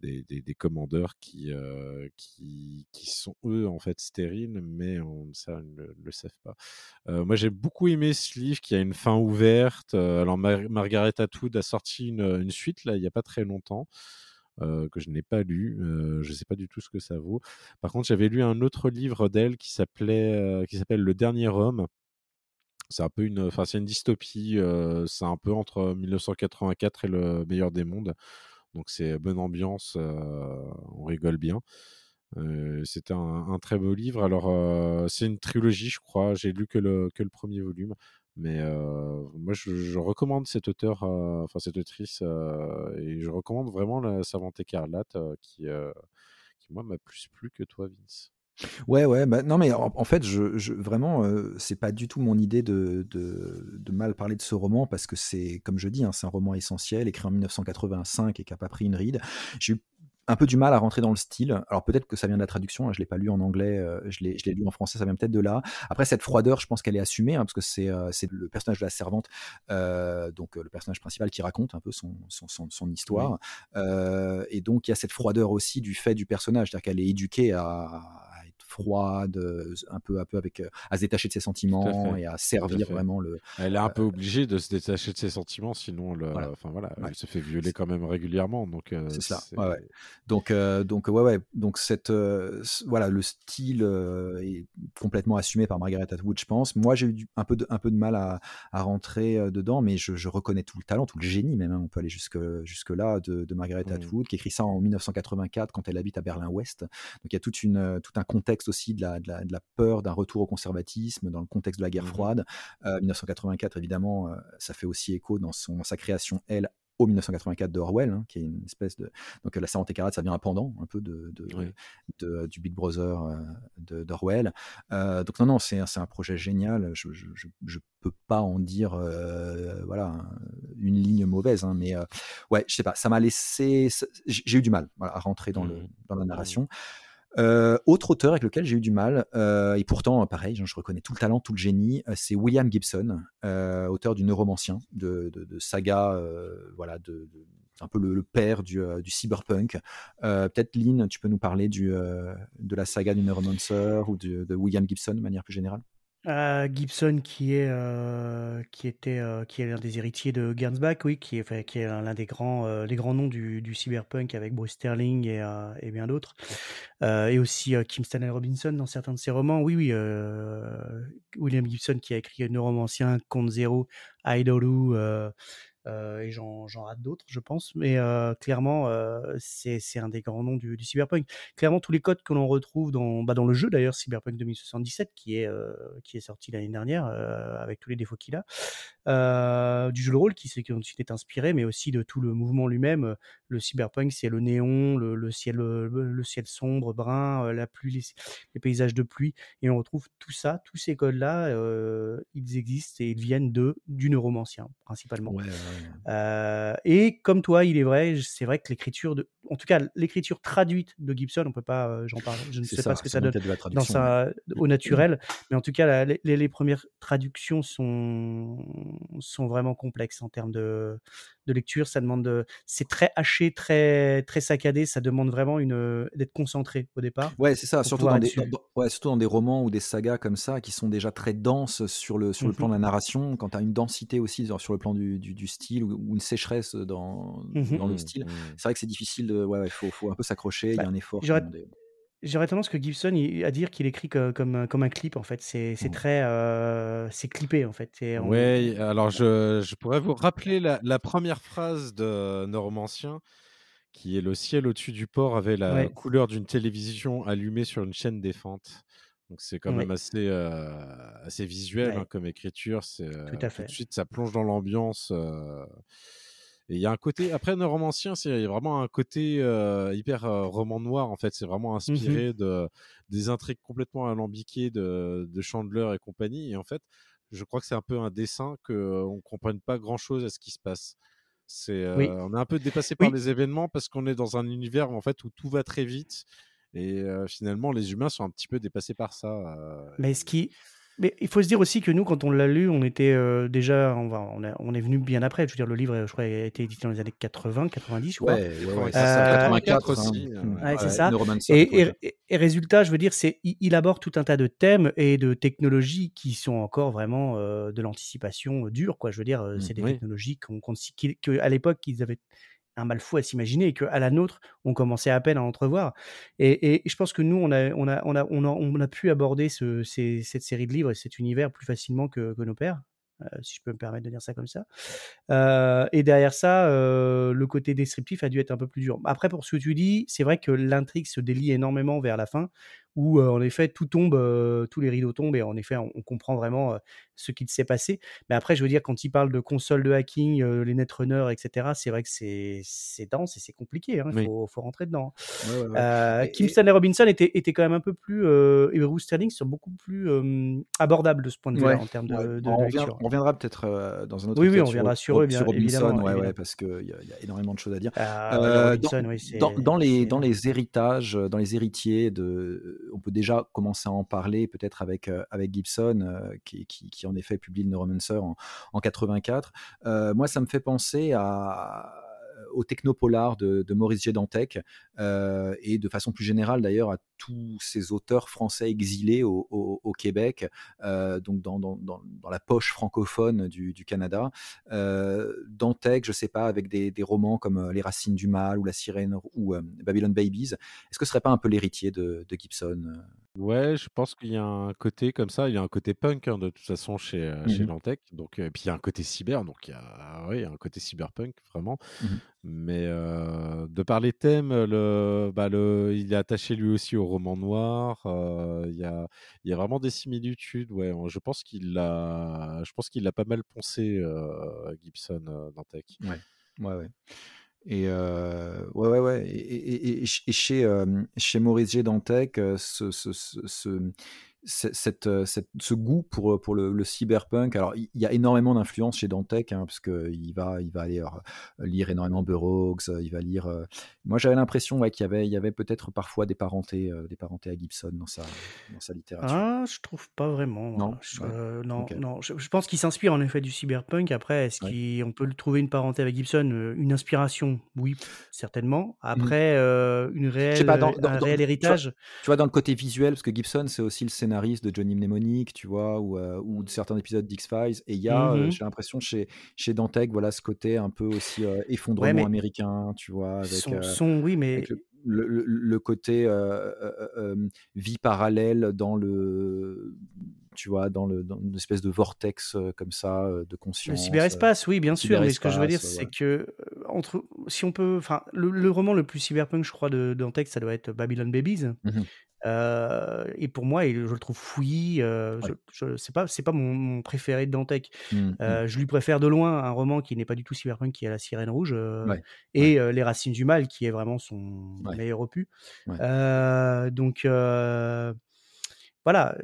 des, des, des commandeurs qui, euh, qui, qui sont eux en fait stériles, mais on, ça ne le, le savent pas. Euh, moi j'ai beaucoup aimé ce livre qui a une fin ouverte. Euh, alors Mar- Margaret Atwood a sorti une, une suite là il n'y a pas très longtemps. Euh, que je n'ai pas lu, euh, je ne sais pas du tout ce que ça vaut. Par contre, j'avais lu un autre livre d'elle qui s'appelait, euh, qui s'appelle Le Dernier Homme. C'est un peu une, c'est une dystopie. c'est un peu entre 1984 et le meilleur des mondes. Donc c'est bonne ambiance, on rigole bien. Euh, C'était un, très beau livre. Alors c'est une trilogie, je crois. J'ai lu que le que le premier volume. Mais moi, je, recommande cet auteur, enfin cette autrice, et je recommande vraiment la Servante écarlate, qui, moi m'a plus plu que toi, Vince. Ouais, ouais, bah, non, mais en, fait, je, vraiment, euh, c'est pas du tout mon idée de, de, mal parler de ce roman parce que c'est, comme je dis, hein, c'est un roman essentiel, écrit en 1985 et qui a pas pris une ride. J'ai eu un peu du mal à rentrer dans le style. Alors peut-être que ça vient de la traduction, hein, je l'ai pas lu en anglais, euh, je l'ai lu en français, ça vient peut-être de là. Après, cette froideur, je pense qu'elle est assumée hein, parce que c'est euh, c'est le personnage de la servante, euh, donc le personnage principal qui raconte un peu son, son, son, son histoire. Et donc, il y a cette froideur aussi du fait du personnage, c'est-à-dire qu'elle est éduquée à, froide, euh, un peu, un peu avec, à se détacher de ses sentiments et à servir vraiment le. Elle est un peu obligée de se détacher de ses sentiments, sinon, le... enfin voilà, elle se fait violer quand même régulièrement. Donc c'est ça. Ouais, Donc, donc ouais, ouais. Donc cette, voilà, le style est complètement assumé par Margaret Atwood, je pense. Moi, j'ai eu un peu de, un peu de mal à, à rentrer dedans, mais je, je, reconnais tout le talent, tout le génie même. Hein. on peut aller jusque jusque là de, de Margaret mmh. Atwood, qui écrit ça en 1984 quand elle habite à Berlin-Ouest. Donc il y a toute une, tout un contexte aussi de la, de la, de la peur d'un retour au conservatisme dans le contexte de la guerre mmh froide. 1984, évidemment, ça fait aussi écho dans, son, sa création, elle, au 1984 d'Orwell, hein, qui est une espèce de. Donc la 40 carats, ça vient un pendant un peu de, de, du Big Brother euh, d'Orwell. Euh, donc non, non, c'est un projet génial. Je ne peux pas en dire euh, voilà, une ligne mauvaise, hein, mais ouais, je sais pas, ça m'a laissé. J'ai eu du mal à rentrer dans, le, mmh. dans la mmh. Euh, autre auteur avec lequel j'ai eu du mal, euh, et pourtant, pareil, je reconnais tout le talent, tout le génie, euh, c'est William Gibson, auteur du Neuromancien, de, de, saga, voilà, de, un peu le, père du, du cyberpunk. Peut-être, Lynn, tu peux nous parler du, de la saga du Neuromancer ou de William Gibson de manière plus générale? Gibson qui est, qui était, qui est l'un des héritiers de Gernsback, oui, qui est qui est l'un des grands, les grands noms du du cyberpunk avec Bruce Sterling et et bien d'autres. et aussi, Kim Stanley Robinson dans certains de ses romans. Oui, oui, William Gibson qui a écrit Neuromancien, Compte Zéro, Idolou, euh, et j'en rate d'autres, je pense. Mais euh, clairement, euh, c'est un des grands noms du, cyberpunk. Clairement, tous les codes que l'on retrouve dans, bah, dans le jeu, d'ailleurs, Cyberpunk 2077, qui est, qui est sorti l'année dernière, avec tous les défauts qu'il a, du jeu de rôle qui s'est est inspiré, mais aussi de tout le mouvement lui-même. Le cyberpunk, c'est le néon, le, ciel, le, ciel sombre, brun, la pluie, les, paysages de pluie. Et on retrouve tout ça, tous ces codes-là, ils existent et ils viennent de, du neuromancien, principalement. Euh, et comme toi, il est vrai, c'est vrai que l'écriture, de, en tout cas l'écriture traduite de Gibson, on peut pas, euh, j'en parle, je ne sais pas ce que ça donne dans sa, au naturel, mais en tout cas les, les, premières traductions sont sont vraiment complexes en termes de, de lecture. Ça demande, de, c'est très haché, très très saccadé. Ça demande vraiment une d'être concentré au départ. Ouais, c'est ça. Surtout dans, des, ouais, surtout dans des romans ou des sagas comme ça qui sont déjà très denses sur le sur le plan de la mmh narration. Quand tu as une densité aussi sur le plan du, du, style ou, une sécheresse dans, mmh dans le style, mmh. c'est vrai que c'est difficile de. Ouais, il faut, faut un peu s'accrocher. Il y a bah, un effort. J'aurais tendance que Gibson à dire qu'il écrit comme, comme un clip en fait. C'est c'est très euh, c'est clippé en fait. Oui, alors je, je pourrais vous rappeler la, la première phrase de Neuromancien qui est le ciel au-dessus du port avait la couleur d'une télévision allumée sur une chaîne défente. Donc c'est quand même assez, euh, assez visuel hein, comme écriture. C'est Tout à tout de suite ça plonge dans l'ambiance. euh, et il y a un côté, après, Neuromancien, c'est vraiment un côté hyper roman noir, en fait. C'est vraiment mmh inspiré de, des intrigues complètement alambiquées de, de Chandler et compagnie. Et en fait, je crois que c'est un peu un dessin qu'on ne comprenne pas grand-chose à ce qui se passe. C'est, On est un peu dépassé par les événements parce qu'on est dans un univers en fait, où tout va très vite. Et finalement, les humains sont un petit peu dépassés par ça. Mais ce qui, mais il faut se dire aussi que nous, quand on l'a lu, on était euh, déjà, on, va, on, est venu bien après. Je veux dire, le livre, je crois, a été édité dans les années 80, 90, je crois. Ouais, ouais, 84 euh, aussi. Ouais, c'est ça. Et, et, résultat, je veux dire, c'est il, aborde tout un tas de thèmes et de technologies qui sont encore vraiment euh, de l'anticipation dure, quoi. Je veux dire, c'est des technologies qu'on, qu'à l'époque, ils avaient un mal fou à s'imaginer et qu'à la nôtre, on commençait à peine à entrevoir. Et, je pense que nous, on a, on a, on a, on a, pu aborder ce, cette série de livres et cet univers plus facilement que, que nos pères. Euh, si je peux me permettre de dire ça comme ça. Euh, et derrière ça, euh, le côté descriptif a dû être un peu plus dur. Après, pour ce que tu dis, c'est vrai que l'intrigue se délie énormément vers la fin, où en effet tout tombe, tous les rideaux tombent et en effet on, comprend vraiment ce qui s'est passé. Mais après, je veux dire, quand il parle de console de hacking, les netrunners, etc., c'est vrai que c'est dense et c'est compliqué. Hein, il faut, faut, rentrer dedans. Kim Stanley Robinson était, était quand même un peu plus, et Bruce Sterling sur beaucoup plus abordable de ce point de vue en termes de, de, on, reviendra peut-être dans un autre. Oui, oui, on reviendra sur, eux, bien Robinson, évidemment, ouais, parce qu'il y, y, a énormément de choses à dire. Ah, dans, dans, les, dans les héritages, dans les héritiers de on peut déjà commencer à en parler peut-être avec, euh, avec Gibson, euh, qui, qui, en effet publie le Neuromancer en, en 84. Euh, moi, ça me fait penser à au technopolar de, de Maurice G. Dantec euh, et de façon plus générale d'ailleurs à tous ces auteurs français exilés au, au- au Québec, euh, donc dans, dans- dans- dans la poche francophone du, du Canada. Euh, Dantec, je sais pas, avec des, des romans comme Les Racines du Mal ou La Sirène ou Babylon Babies. Est-ce que ce serait pas un peu l'héritier de, de Gibson Ouais, je pense qu'il y a un côté comme ça, il y a un côté punk hein, de toute façon chez, euh, chez. Lantec, donc euh, puis il y a un côté cyber, donc il y a, ouais, il y a un côté cyberpunk vraiment. Mhm. Mais euh, de par les thèmes, bah, il est attaché lui aussi au roman noir. euh, il y a, a vraiment des similitudes. Je pense qu'il l'a, je pense qu'il l'a pas mal poncé euh, Gibson euh, Dantec. Ouais, ouais. Et ouais, ouais, ouais. Et, et- et- et ch- et chez, chez Maurice G. Dantec, ce, ce- ce- cette, euh, cette- ce goût pour, pour le, le cyberpunk, alors il y a énormément d'influence chez Dantec, hein, parce qu'il va, il va aller euh, lire énormément Burroughs, euh, il va lire. euh, Moi, j'avais l'impression ouais, qu'il y avait, il y avait peut-être parfois des parentés, euh, des parentés à Gibson dans sa, dans sa littérature. Ah, je trouve pas vraiment. Non? Je- Ouais. euh, non. Je, je pense qu'il s'inspire en effet du cyberpunk. Après, est-ce Ouais. qu'on peut le trouver une parenté avec Gibson? Euh, Une inspiration, oui, certainement. Mhm. Après, euh, une réelle, pas, dans, euh, dans- un réel héritage? tu vois, dans le côté visuel, parce que Gibson, c'est aussi le de Johnny Mnemonic, tu vois, ou, euh, ou de certains épisodes d'X-Files. Et il y a, euh, Mhm. j'ai l'impression, chez, chez Dantec, voilà, ce côté un peu aussi euh, Ouais, effondrement américain, tu vois, avec, son, euh, son, oui, mais le, le, le- le côté euh, euh, euh, vie parallèle dans le, tu vois, dans, le, dans une espèce de vortex euh, comme ça, euh, de Le conscience. euh, cyberespace, oui, bien sûr, mais ce que je veux dire, c'est que euh, entre, si on peut, enfin, le, le roman le plus cyberpunk, je crois, de Dantec, ça doit être Babylon Babies. Mhm. Euh, et pour moi, je le trouve fouillis. euh, Ouais. je, je c'est pas, c'est pas mon, mon préféré de Dantec. Mm, mm. Euh, je lui préfère de loin un roman qui n'est pas du tout cyberpunk, qui est La Sirène Rouge, Ouais, et Les Racines du Mal, qui est vraiment son meilleur opus. donc voilà,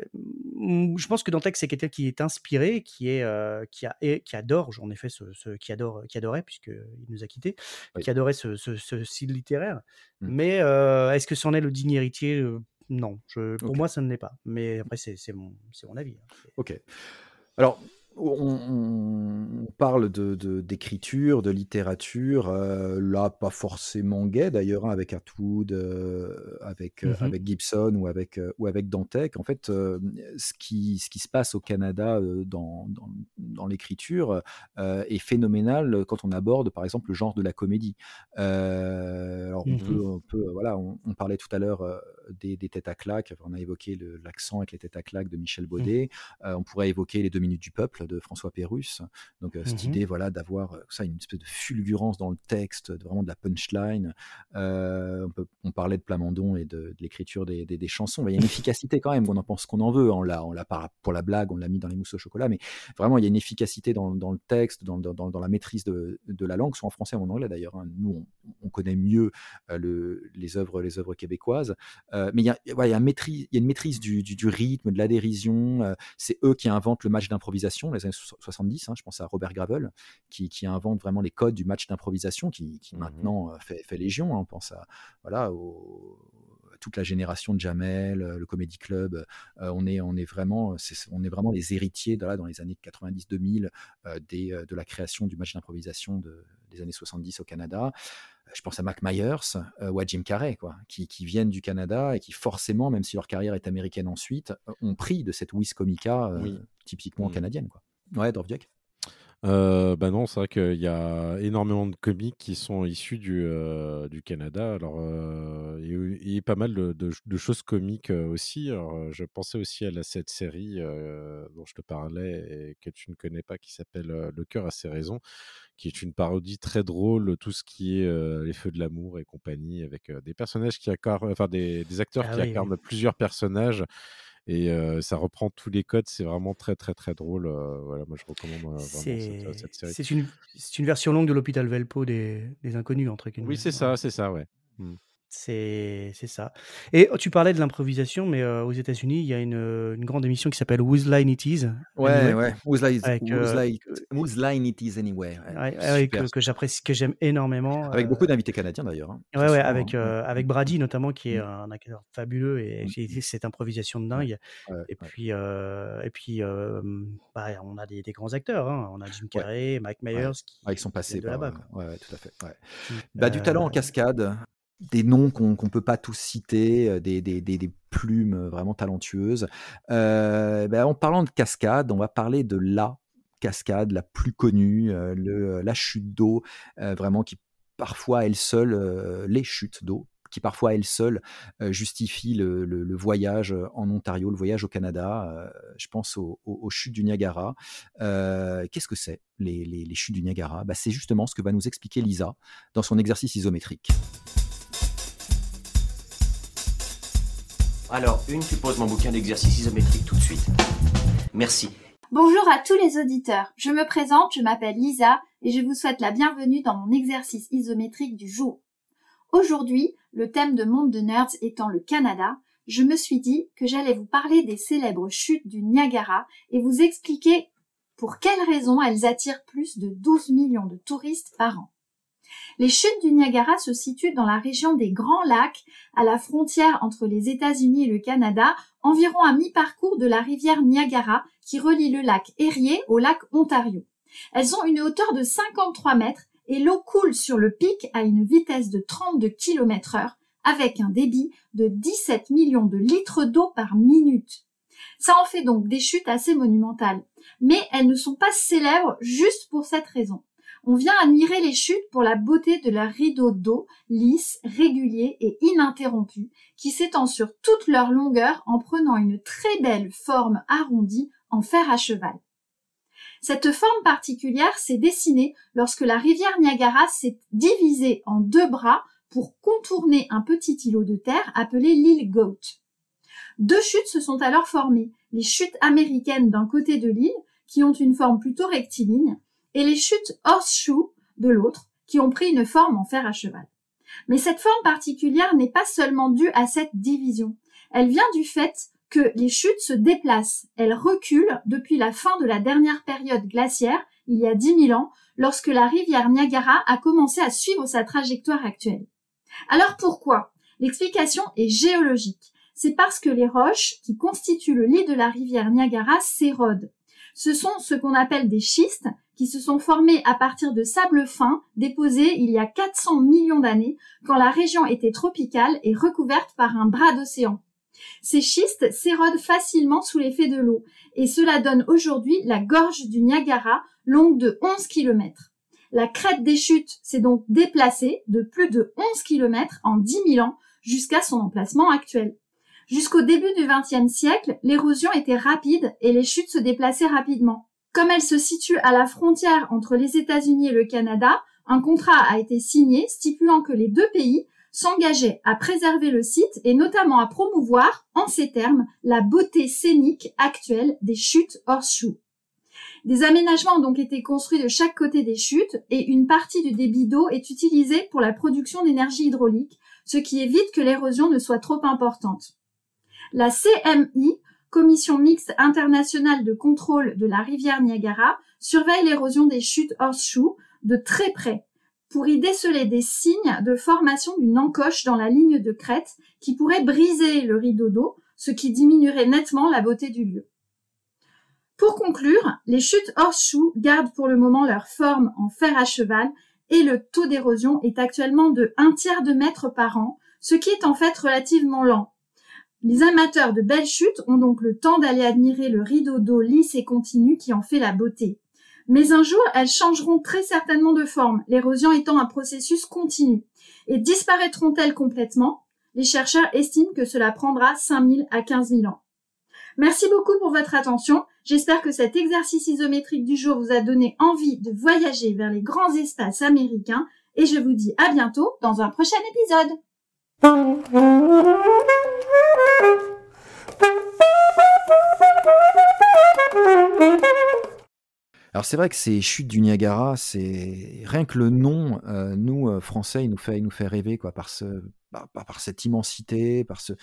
Mm, je pense que Dantec c'est quelqu'un qui est inspiré, qui est euh, qui a et qui adore, en effet, ce, ce- qui adore, qui adorait puisque il nous a quittés, Oui. qui adorait ce, ce- ce style littéraire. Mais euh, est-ce que c'en est le digne héritier Non, je, pour moi ça ne l'est pas. Mais après c'est mon mon avis. hein. Ok. Alors, on, on parle de, de- d'écriture, de littérature, euh, là, pas forcément gay d'ailleurs, hein, avec Atwood, euh, avec, euh, Mhm. avec Gibson ou avec, ou avec Dantec. En fait, euh, ce, qui, ce qui se passe au Canada dans, dans, dans l'écriture est phénoménal quand on aborde, par exemple, le genre de la comédie. Alors, on peut, on peut, voilà, on, on parlait tout à l'heure des, des têtes à claques, on a évoqué l'accent avec les têtes à claques de Michel Mhm. Baudet. On pourrait évoquer les deux minutes du peuple de François Pérusse. Donc euh, cette Mhm. idée, voilà, d'avoir euh, ça une espèce de fulgurance dans le texte, de- vraiment de la punchline. Euh, on, peut- on parlait de Plamondon et de, de l'écriture des, des- des chansons. Mais il y a une efficacité quand même. On en pense qu'on en veut. On l'a, on l'a pour la blague, on l'a mis dans les mousses au chocolat. Mais vraiment, il y a une efficacité dans, dans le texte, dans, dans- la maîtrise de, de la langue, soit en français ou en anglais d'ailleurs. hein. Nous, on, on connaît mieux le- les œuvres, les œuvres québécoises. Mais il y a, ouais, il y a un maîtrise, il y a une maîtrise du, du- du rythme, de la dérision. c'est eux qui inventent le match d'improvisation, les années so- 70. hein, je pense à Robert Gravel, qui, qui invente vraiment les codes du match d'improvisation, qui, qui Mhm. maintenant euh, fait, fait légion. hein. on pense à, voilà, au- à toute la génération de Jamel, euh, le Comedy Club. euh, on, est, on, est vraiment, c'est- on est vraiment les héritiers de, là, dans les années 90-2000 euh, des, euh, de la création du match d'improvisation de- des années 70 au Canada. Je pense à Mac Myers euh, ou à Jim Carrey, quoi, qui, qui viennent du Canada et qui forcément, même si leur carrière est américaine ensuite, ont pris de cette Wiz Comica Oui. typiquement Mm. canadienne. Quoi. Ouais, Dovdiak Euh, bah non, c'est vrai qu'il y a énormément de comiques qui sont issus du, euh, du Canada. Alors, euh, et, et pas mal de, de- de choses comiques euh, aussi. Alors, euh, je pensais aussi à la, cette série dont je te parlais et que tu ne connais pas, qui s'appelle Le cœur a ses raisons, qui est une parodie très drôle, tout ce qui est les feux de l'amour et compagnie, avec des personnages qui incarnent, enfin des, des acteurs Ah qui oui, oui. incarnent plusieurs personnages. Et ça reprend tous les codes, c'est vraiment très très très drôle. voilà, moi je recommande vraiment cette, série. c'est une, version longue de l'hôpital Velpo des, des inconnus, entre guillemets. Oui, c'est Voilà. ça, c'est ça, ouais. Mm. C'est ça. Et tu parlais de l'improvisation, mais euh, aux États-Unis, il y a une, une grande émission qui s'appelle Whose Line It Is. Ouais, Anyway, ouais. Whose line, avec, whose euh, line- whose line it is anyway. Ouais, super. que, que j'apprécie, que j'aime énormément. Avec euh, beaucoup d'invités canadiens d'ailleurs. hein, Ouais, ouais, avec, hein. euh, avec Brady notamment, qui est Mm. un acteur fabuleux et Mm. j'ai cette improvisation de dingue. ouais, Et puis, euh, et puis euh, bah, on a des, des grands acteurs. hein. On a Jim Carrey, Mike. Myers qui, Ouais, ils sont qui passés viennent de là-bas. euh. Ouais, tout à fait. Bah, du talent en Euh, cascade, des noms qu'on qu'on peut pas tous citer, euh, des, plumes euh, vraiment talentueuses. Euh, bah, en parlant de cascade, on va parler de la cascade la plus connue, la chute d'eau, vraiment qui parfois elle seule, les chutes d'eau qui parfois elle seule justifie le, voyage en Ontario, le voyage au Canada. Je pense aux, chutes du Niagara. Qu'est-ce que c'est les, chutes du Niagara? Bah, C'est justement ce que va nous expliquer Lisa dans son exercice isométrique. Alors, une, tu poses mon bouquin d'exercice isométrique tout de suite. Merci. Bonjour à tous les auditeurs. Je me présente, je m'appelle Lisa et je vous souhaite la bienvenue dans mon exercice isométrique du jour. Aujourd'hui, le thème de Monde de Nerds étant le Canada, je me suis dit que j'allais vous parler des célèbres chutes du Niagara et vous expliquer pour quelles raisons elles attirent plus de 12 millions de touristes par an. Les chutes du Niagara se situent dans la région des Grands Lacs, à la frontière entre les États-Unis et le Canada, environ à mi-parcours de la rivière Niagara qui relie le lac Erie au lac Ontario. Elles ont une hauteur de 53 mètres et l'eau coule sur le pic à une vitesse de 32 km heure avec un débit de 17 millions de litres d'eau par minute. Ça en fait donc des chutes assez monumentales. Mais elles ne sont pas célèbres juste pour cette raison. On vient admirer les chutes pour la beauté de leur rideau d'eau lisse, régulier et ininterrompu qui s'étend sur toute leur longueur en prenant une très belle forme arrondie en fer à cheval. Cette forme particulière s'est dessinée lorsque la rivière Niagara s'est divisée en deux bras pour contourner un petit îlot de terre appelé l'île Goat. Deux chutes se sont alors formées, les chutes américaines d'un côté de l'île, qui ont une forme plutôt rectiligne, et les chutes Horseshoe de l'autre, qui ont pris une forme en fer à cheval. Mais cette forme particulière n'est pas seulement due à cette division. Elle vient du fait que les chutes se déplacent. Elles reculent depuis la fin de la dernière période glaciaire, il y a 10 000 ans, lorsque la rivière Niagara a commencé à suivre sa trajectoire actuelle. Alors pourquoi? L'explication est géologique. C'est parce que les roches qui constituent le lit de la rivière Niagara s'érodent. Ce sont ce qu'on appelle des schistes qui se sont formés à partir de sable fin déposé il y a 400 millions d'années quand la région était tropicale et recouverte par un bras d'océan. Ces schistes s'érodent facilement sous l'effet de l'eau et cela donne aujourd'hui la gorge du Niagara longue de 11 km. La crête des chutes s'est donc déplacée de plus de 11 km en 10 000 ans jusqu'à son emplacement actuel. Jusqu'au début du XXe siècle, l'érosion était rapide et les chutes se déplaçaient rapidement. Comme elle se situe à la frontière entre les États-Unis et le Canada, un contrat a été signé stipulant que les deux pays s'engageaient à préserver le site et notamment à promouvoir, en ces termes, la beauté scénique actuelle des chutes Horseshoe. Des aménagements ont donc été construits de chaque côté des chutes et une partie du débit d'eau est utilisée pour la production d'énergie hydraulique, ce qui évite que l'érosion ne soit trop importante. La CMI, Commission mixte internationale de contrôle de la rivière Niagara, surveille l'érosion des chutes Horseshoe de très près pour y déceler des signes de formation d'une encoche dans la ligne de crête qui pourrait briser le rideau d'eau, ce qui diminuerait nettement la beauté du lieu. Pour conclure, les chutes Horseshoe gardent pour le moment leur forme en fer à cheval et le taux d'érosion est actuellement de un tiers de mètre par an, ce qui est en fait relativement lent. Les amateurs de belles chutes ont donc le temps d'aller admirer le rideau d'eau lisse et continu qui en fait la beauté. Mais un jour, elles changeront très certainement de forme, l'érosion étant un processus continu. Et disparaîtront-elles complètement? Les chercheurs estiment que cela prendra 5000 à 15 000 ans. Merci beaucoup pour votre attention. J'espère que cet exercice isométrique du jour vous a donné envie de voyager vers les grands espaces américains et je vous dis à bientôt dans un prochain épisode. Alors c'est vrai que ces chutes du Niagara, c'est rien que le nom, euh, nous euh, Français, il nous fait, nous fait rêver quoi, par ce, bah, par, cette immensité, par ce,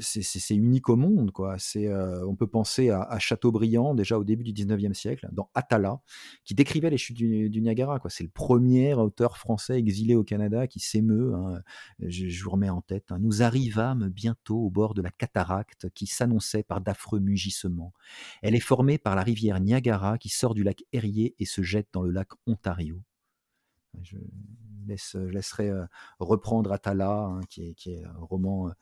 c'est- unique au monde, quoi. Euh, on peut penser à, à Chateaubriand déjà au début du 19e siècle, dans Atala, qui décrivait les chutes du, du Niagara. C'est le premier auteur français exilé au Canada qui s'émeut. hein. Je, vous remets en tête. hein. Nous arrivâmes bientôt au bord de la cataracte qui s'annonçait par d'affreux mugissements. Elle est formée par la rivière Niagara qui sort du lac Erie et se jette dans le lac Ontario. Je, laisse, laisserai euh, reprendre Atala, hein, qui, est, un roman euh,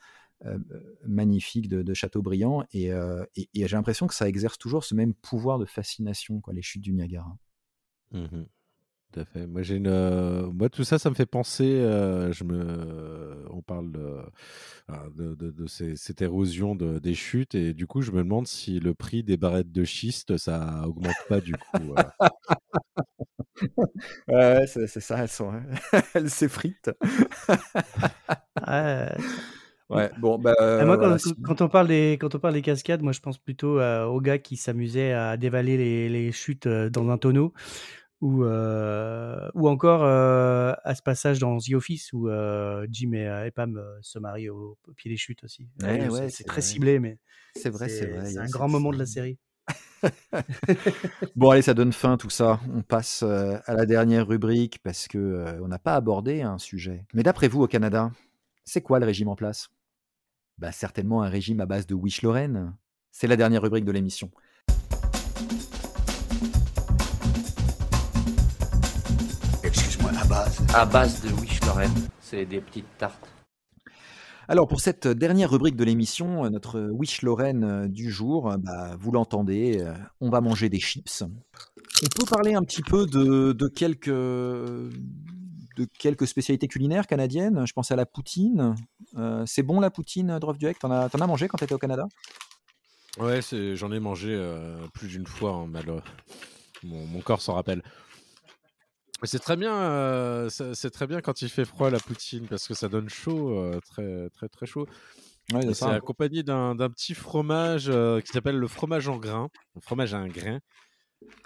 magnifique de, de Chateaubriand. Et, euh, et- et j'ai l'impression que ça exerce toujours ce même pouvoir de fascination, quoi, les chutes du Niagara. Mhm. Tout à fait. Moi, j'ai une, euh, moi, tout ça, ça me fait penser. euh, je me, on parle de, de, de- de ces- cette érosion de- des chutes, et du coup, je me demande si le prix des barrettes de schiste, ça augmente pas du coup. euh. <laughs> Ouais, c'est ça, elles <laughs> elles s'effritent. Ouais. Ouais, <laughs> bon, bah, moi, quand, voilà, on parle des, quand on parle des cascades, moi, je pense plutôt euh, aux gars qui s'amusaient à dévaler les, les chutes euh, dans un tonneau, ou, euh, ou encore euh, à ce passage dans The Office où euh, Jim et, et Pam se marient au, au pied des chutes aussi. Ouais, Là, ouais, c'est- très vrai. ciblé, mais c'est vrai, c'est vrai. un grand moment de la série. <laughs> Bon, allez, ça donne fin tout ça. On passe euh, à la dernière rubrique parce que euh, on n'a pas abordé un sujet. Mais d'après vous, au Canada, c'est quoi le régime en place? Bah, certainement un régime à base de Wish Lorraine. C'est la dernière rubrique de l'émission. Excuse-moi, à base? À base de Wish Lorraine, c'est des petites tartes. Alors, pour cette dernière rubrique de l'émission, euh, notre Wish Lorraine euh, du jour, euh, bah, vous l'entendez, on va manger des chips. On peut parler un petit peu de, de quelques, de quelques spécialités culinaires canadiennes. Je pense à la poutine. Euh, c'est bon la poutine, Drovduek T'en as, t'en as mangé quand tu étais au Canada? Ouais, c'est- j'en ai mangé euh, plus d'une fois. hein, mal, euh, mon, mon corps s'en rappelle. C'est très bien, euh, c'est c'est très bien quand il fait froid la poutine parce que ça donne chaud, euh, très très très chaud. Ouais, c'est C'est ça. accompagné d'un d'un petit fromage euh, qui s'appelle le fromage en grain, le fromage à un grain.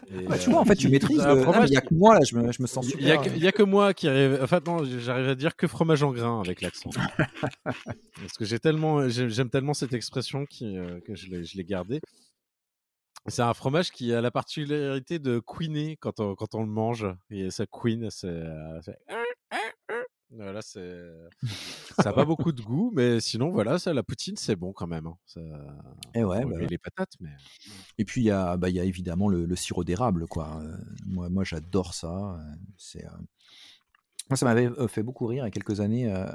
Et, Ah, tu vois, en fait, tu euh, maîtrises. le- Ah, il n'y a que moi, là, je me, je me sens Il y, a super. que- il y a que moi qui arrive. En fait, non, j'arrive à dire que fromage en grain avec l'accent. <laughs> Parce que j'ai tellement, j'ai- j'aime tellement cette expression qui, euh, que je l'ai je l'ai gardée. C'est un fromage qui a la particularité de queener quand on, quand on le mange. Et ça queen, c'est. euh, c'est- Voilà, c'est. <laughs> Ça n'a pas beaucoup de goût, mais sinon, voilà, ça, la poutine, c'est bon quand même. hein. Ça... Et ouais, faut bah ouais. les patates, mais. Et puis, il y, a, bah, il y a évidemment le, le sirop d'érable, quoi. Euh, moi, moi j'adore ça. euh, C'est. euh, Moi, ça m'avait euh, fait beaucoup rire il y a quelques années. euh,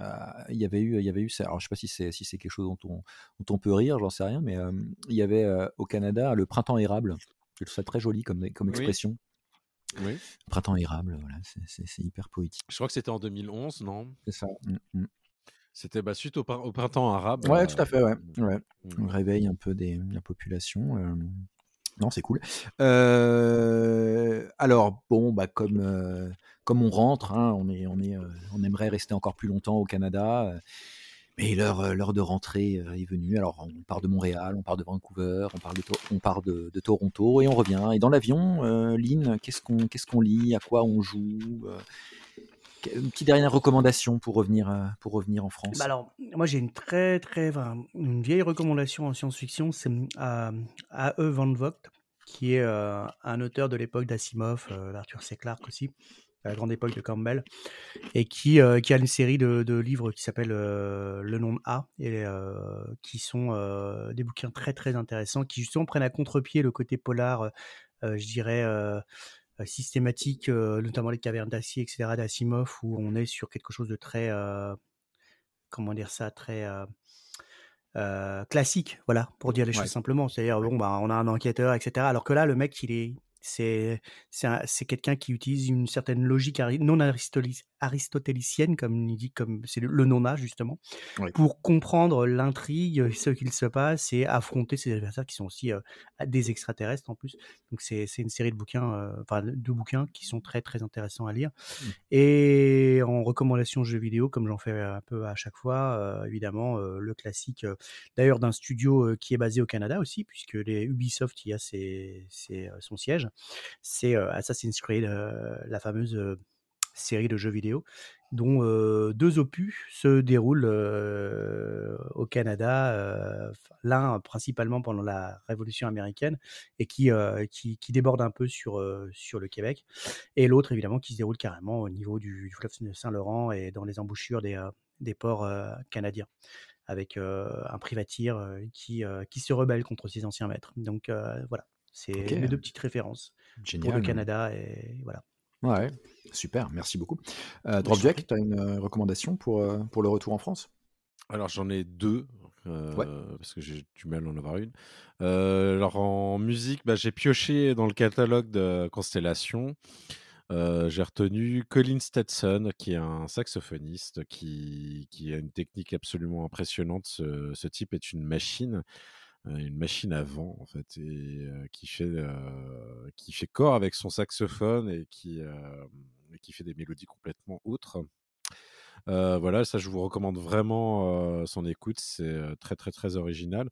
Il y avait eu, il y avait eu ça. Alors, je sais pas si c'est si c'est quelque chose dont on, dont on peut rire, j'en sais rien, mais euh, il y avait euh, au Canada le printemps érable. Je trouve ça très joli comme, comme expression. Oui. Printemps érable, voilà, c'est- hyper poétique. Je crois que c'était en 2011, non? C'est ça. Mm, mm. C'était bah, suite au, prin- au printemps arabe. Ouais, euh, tout à fait, ouais. ouais. mm. On réveille un peu des, la population. euh, Non, c'est cool. Euh, alors, bon, bah, comme, euh, comme on rentre, hein, on, est, on, est, euh, on aimerait rester encore plus longtemps au Canada. Mais l'heure, l'heure de rentrée est venue. Alors, on part de Montréal, on part de Vancouver, on part de, To- on part de, de Toronto et on revient. Et dans l'avion, euh, Lynn, qu'est-ce qu'on, qu'est-ce qu'on lit? À quoi on joue? Euh, Une petite dernière recommandation pour revenir, pour revenir en France. Bah alors, moi j'ai une très très une vieille recommandation en science-fiction, c'est à A.E. Van Vogt, qui est euh, un auteur de l'époque d'Asimov, d'Arthur C. Clarke aussi, à la grande époque de Campbell, et qui, euh, qui a une série de, de livres qui s'appelle euh, Le nom de A, et euh, qui sont des bouquins très très intéressants, qui justement prennent à contre-pied le côté polar, je dirais, systématique, euh, notamment les cavernes d'acier, etc., d'Asimov, où on est sur quelque chose de très... euh, comment dire ça, très euh, classique, voilà, pour dire les Ouais. choses simplement. C'est-à-dire, bon, bah, on a un enquêteur, etc. Alors que là, le mec, il est, c'est, c'est, un- c'est quelqu'un qui utilise une certaine logique non aristotélicienne, comme il dit, comme c'est le, nona justement, pour comprendre l'intrigue, ce qu'il se passe et affronter ses adversaires qui sont aussi euh, des extraterrestres en plus. Donc c'est, c'est une série de bouquins, euh, enfin de bouquins qui sont très très intéressants à lire. Et en recommandation jeux vidéo, comme j'en fais un peu à chaque fois, euh, évidemment, euh, le classique, euh, d'ailleurs d'un studio euh, qui est basé au Canada aussi, puisque les Ubisoft y a ses, ses, euh, son siège, c'est Assassin's Creed, la fameuse série de jeux vidéo dont deux opus se déroulent au Canada, l'un principalement pendant la Révolution américaine et qui, qui, déborde un peu sur, sur le Québec, et l'autre évidemment qui se déroule carrément au niveau du, fleuve Saint-Laurent et dans les embouchures des, des ports canadiens avec un privateer qui, qui se rebelle contre ses anciens maîtres. Donc voilà, c'est mes deux petites références pour le Canada et voilà. Ouais, super, merci beaucoup. Euh, Dropjack, tu as une euh, recommandation pour, euh, pour le retour en France? Alors j'en ai deux, parce que j'ai du mal à en avoir une. alors en musique, bah, j'ai pioché dans le catalogue de Constellation. j'ai retenu Colin Stetson, qui est un saxophoniste qui, qui a une technique absolument impressionnante. Ce, ce type est une machine une machine à vent en fait et qui fait qui fait corps avec son saxophone et qui qui fait des mélodies complètement outres. voilà, ça je vous recommande vraiment son écoute, c'est très très très original.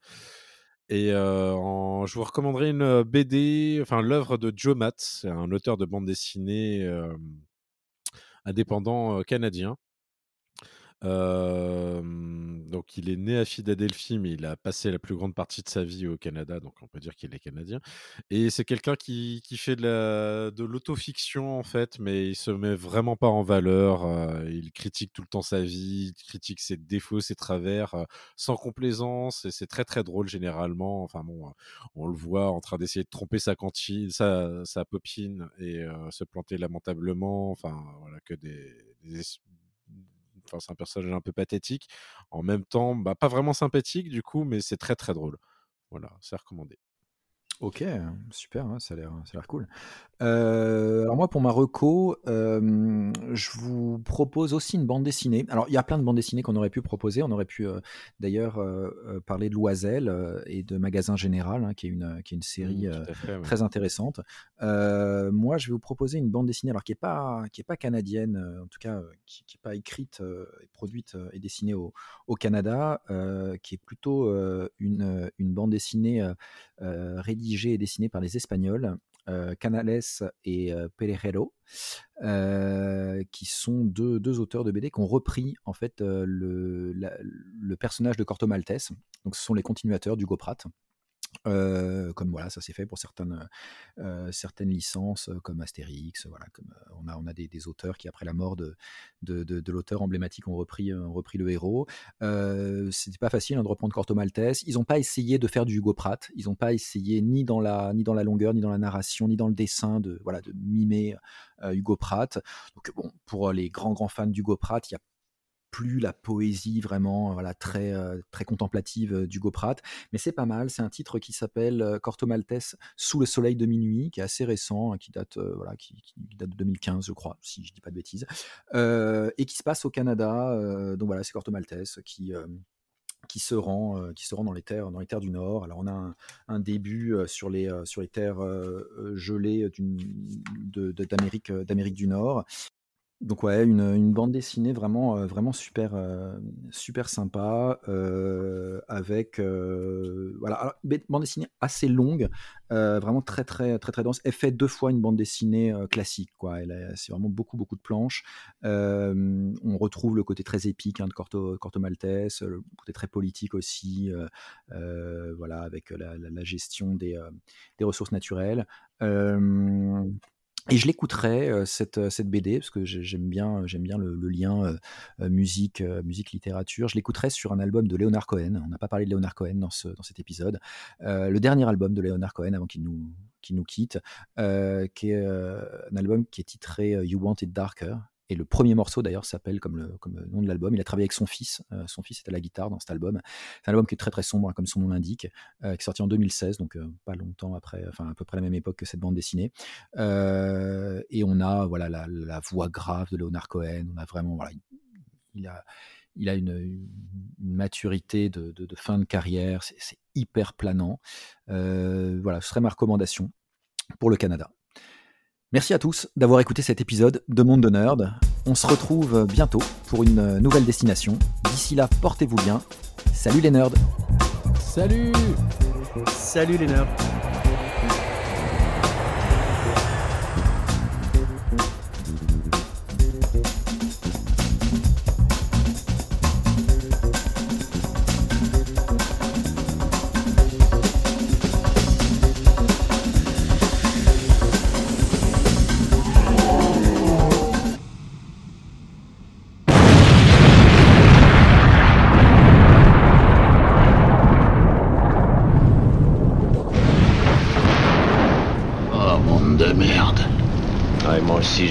Et je vous recommanderai une BD, enfin l'œuvre de Joe Matt, un auteur de bande dessinée indépendant canadien donc il est né à Philadelphie, mais il a passé la plus grande partie de sa vie au Canada, donc on peut dire qu'il est canadien. Et c'est quelqu'un qui, qui, fait de, la, de l'autofiction en fait, mais il se met vraiment pas en valeur. il critique tout le temps sa vie, critique ses défauts, ses travers, sans complaisance. Et c'est très très drôle généralement. Enfin bon, on le voit en train d'essayer de tromper sa cantine, sa, sa popine et se planter lamentablement. Enfin voilà que des c'est un personnage un peu pathétique. En même temps, bah, pas vraiment sympathique du coup, mais c'est très très drôle. Voilà, c'est recommandé. Ok, super, ça a l'air, cool. Euh, alors moi, pour ma reco, euh, je vous propose aussi une bande dessinée. Alors il y a plein de bandes dessinées qu'on aurait pu proposer. On aurait pu euh, d'ailleurs parler de Loisel et de Magasin Général, hein, qui est une, qui est une série mmh, très intéressante. moi, je vais vous proposer une bande dessinée, alors qui n'est pas, qui est pas canadienne, en tout cas qui n'est pas écrite, et produite et dessinée au, au Canada, qui est plutôt une, une bande dessinée rédigée et dessinée par les Espagnols. Euh, Canales et euh, euh, qui sont deux, auteurs de BD qui ont repris en fait le, le personnage de Corto Maltese. Donc ce sont les continuateurs du Goprat. Comme voilà, ça s'est fait pour certaines, licences comme Astérix. Voilà, comme, on a, on a des, auteurs qui, après la mort de, de, de, l'auteur emblématique, ont repris, ont repris le héros. C'était pas facile hein, de reprendre Corto Maltese. Ils n'ont pas essayé de faire du Hugo Pratt. Ils n'ont pas essayé ni dans, la, ni dans la longueur, ni dans la narration, ni dans le dessin de, voilà, de mimer Hugo Pratt. Donc, bon, pour les grands, grands fans d'Hugo Pratt, il y a plus la poésie vraiment voilà très euh, très contemplative euh, d'Hugo Pratt. Mais c'est pas mal c'est un titre qui s'appelle euh, Corto Maltese sous le soleil de minuit qui est assez récent hein, qui date voilà qui, date de 2015 je crois si je dis pas de bêtises. Et qui se passe au Canada donc voilà c'est Corto Maltese qui qui se rend, qui se rend dans les terres, dans les terres du Nord. Alors on a un, début sur les sur les terres gelées d'Amérique d'Amérique du Nord, donc ouais, une, bande dessinée vraiment, euh, vraiment super, euh, super sympa, euh, avec voilà, bande dessinée assez longue, vraiment très très très très dense. Elle fait deux fois une bande dessinée classique, quoi. c'est vraiment beaucoup beaucoup de planches. on retrouve le côté très épique hein, de Corto, Corto Maltese, le côté très politique aussi, voilà, avec la, la gestion des, des ressources naturelles. Et je l'écouterai cette, cette BD parce que j'aime bien j'aime bien le, lien musique musique littérature. Je l'écouterai sur un album de Leonard Cohen. On n'a pas parlé de Leonard Cohen dans ce dans cet épisode. le dernier album de Leonard Cohen avant qu'il nous qu'il nous quitte, qui est un album qui est titré You Want It Darker et le premier morceau d'ailleurs s'appelle comme le, comme nom de l'album. Il a travaillé avec son fils. Euh, son fils était à la guitare dans cet album. C'est un album qui est très très sombre, hein, comme son nom l'indique, euh, qui est sorti en 2016, donc euh, pas longtemps après, enfin à peu près la même époque que cette bande dessinée. et on a voilà la, voix grave de Leonard Cohen. On a vraiment voilà, il a il a une, maturité de, fin de carrière. C'est hyper planant. voilà, ce serait ma recommandation pour le Canada. Merci à tous d'avoir écouté cet épisode de Monde de Nerd. On se retrouve bientôt pour une nouvelle destination. D'ici là, portez-vous bien. Salut les nerds Salut Salut les nerds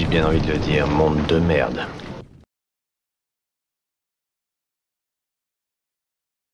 bien envie de le dire, monde de merde.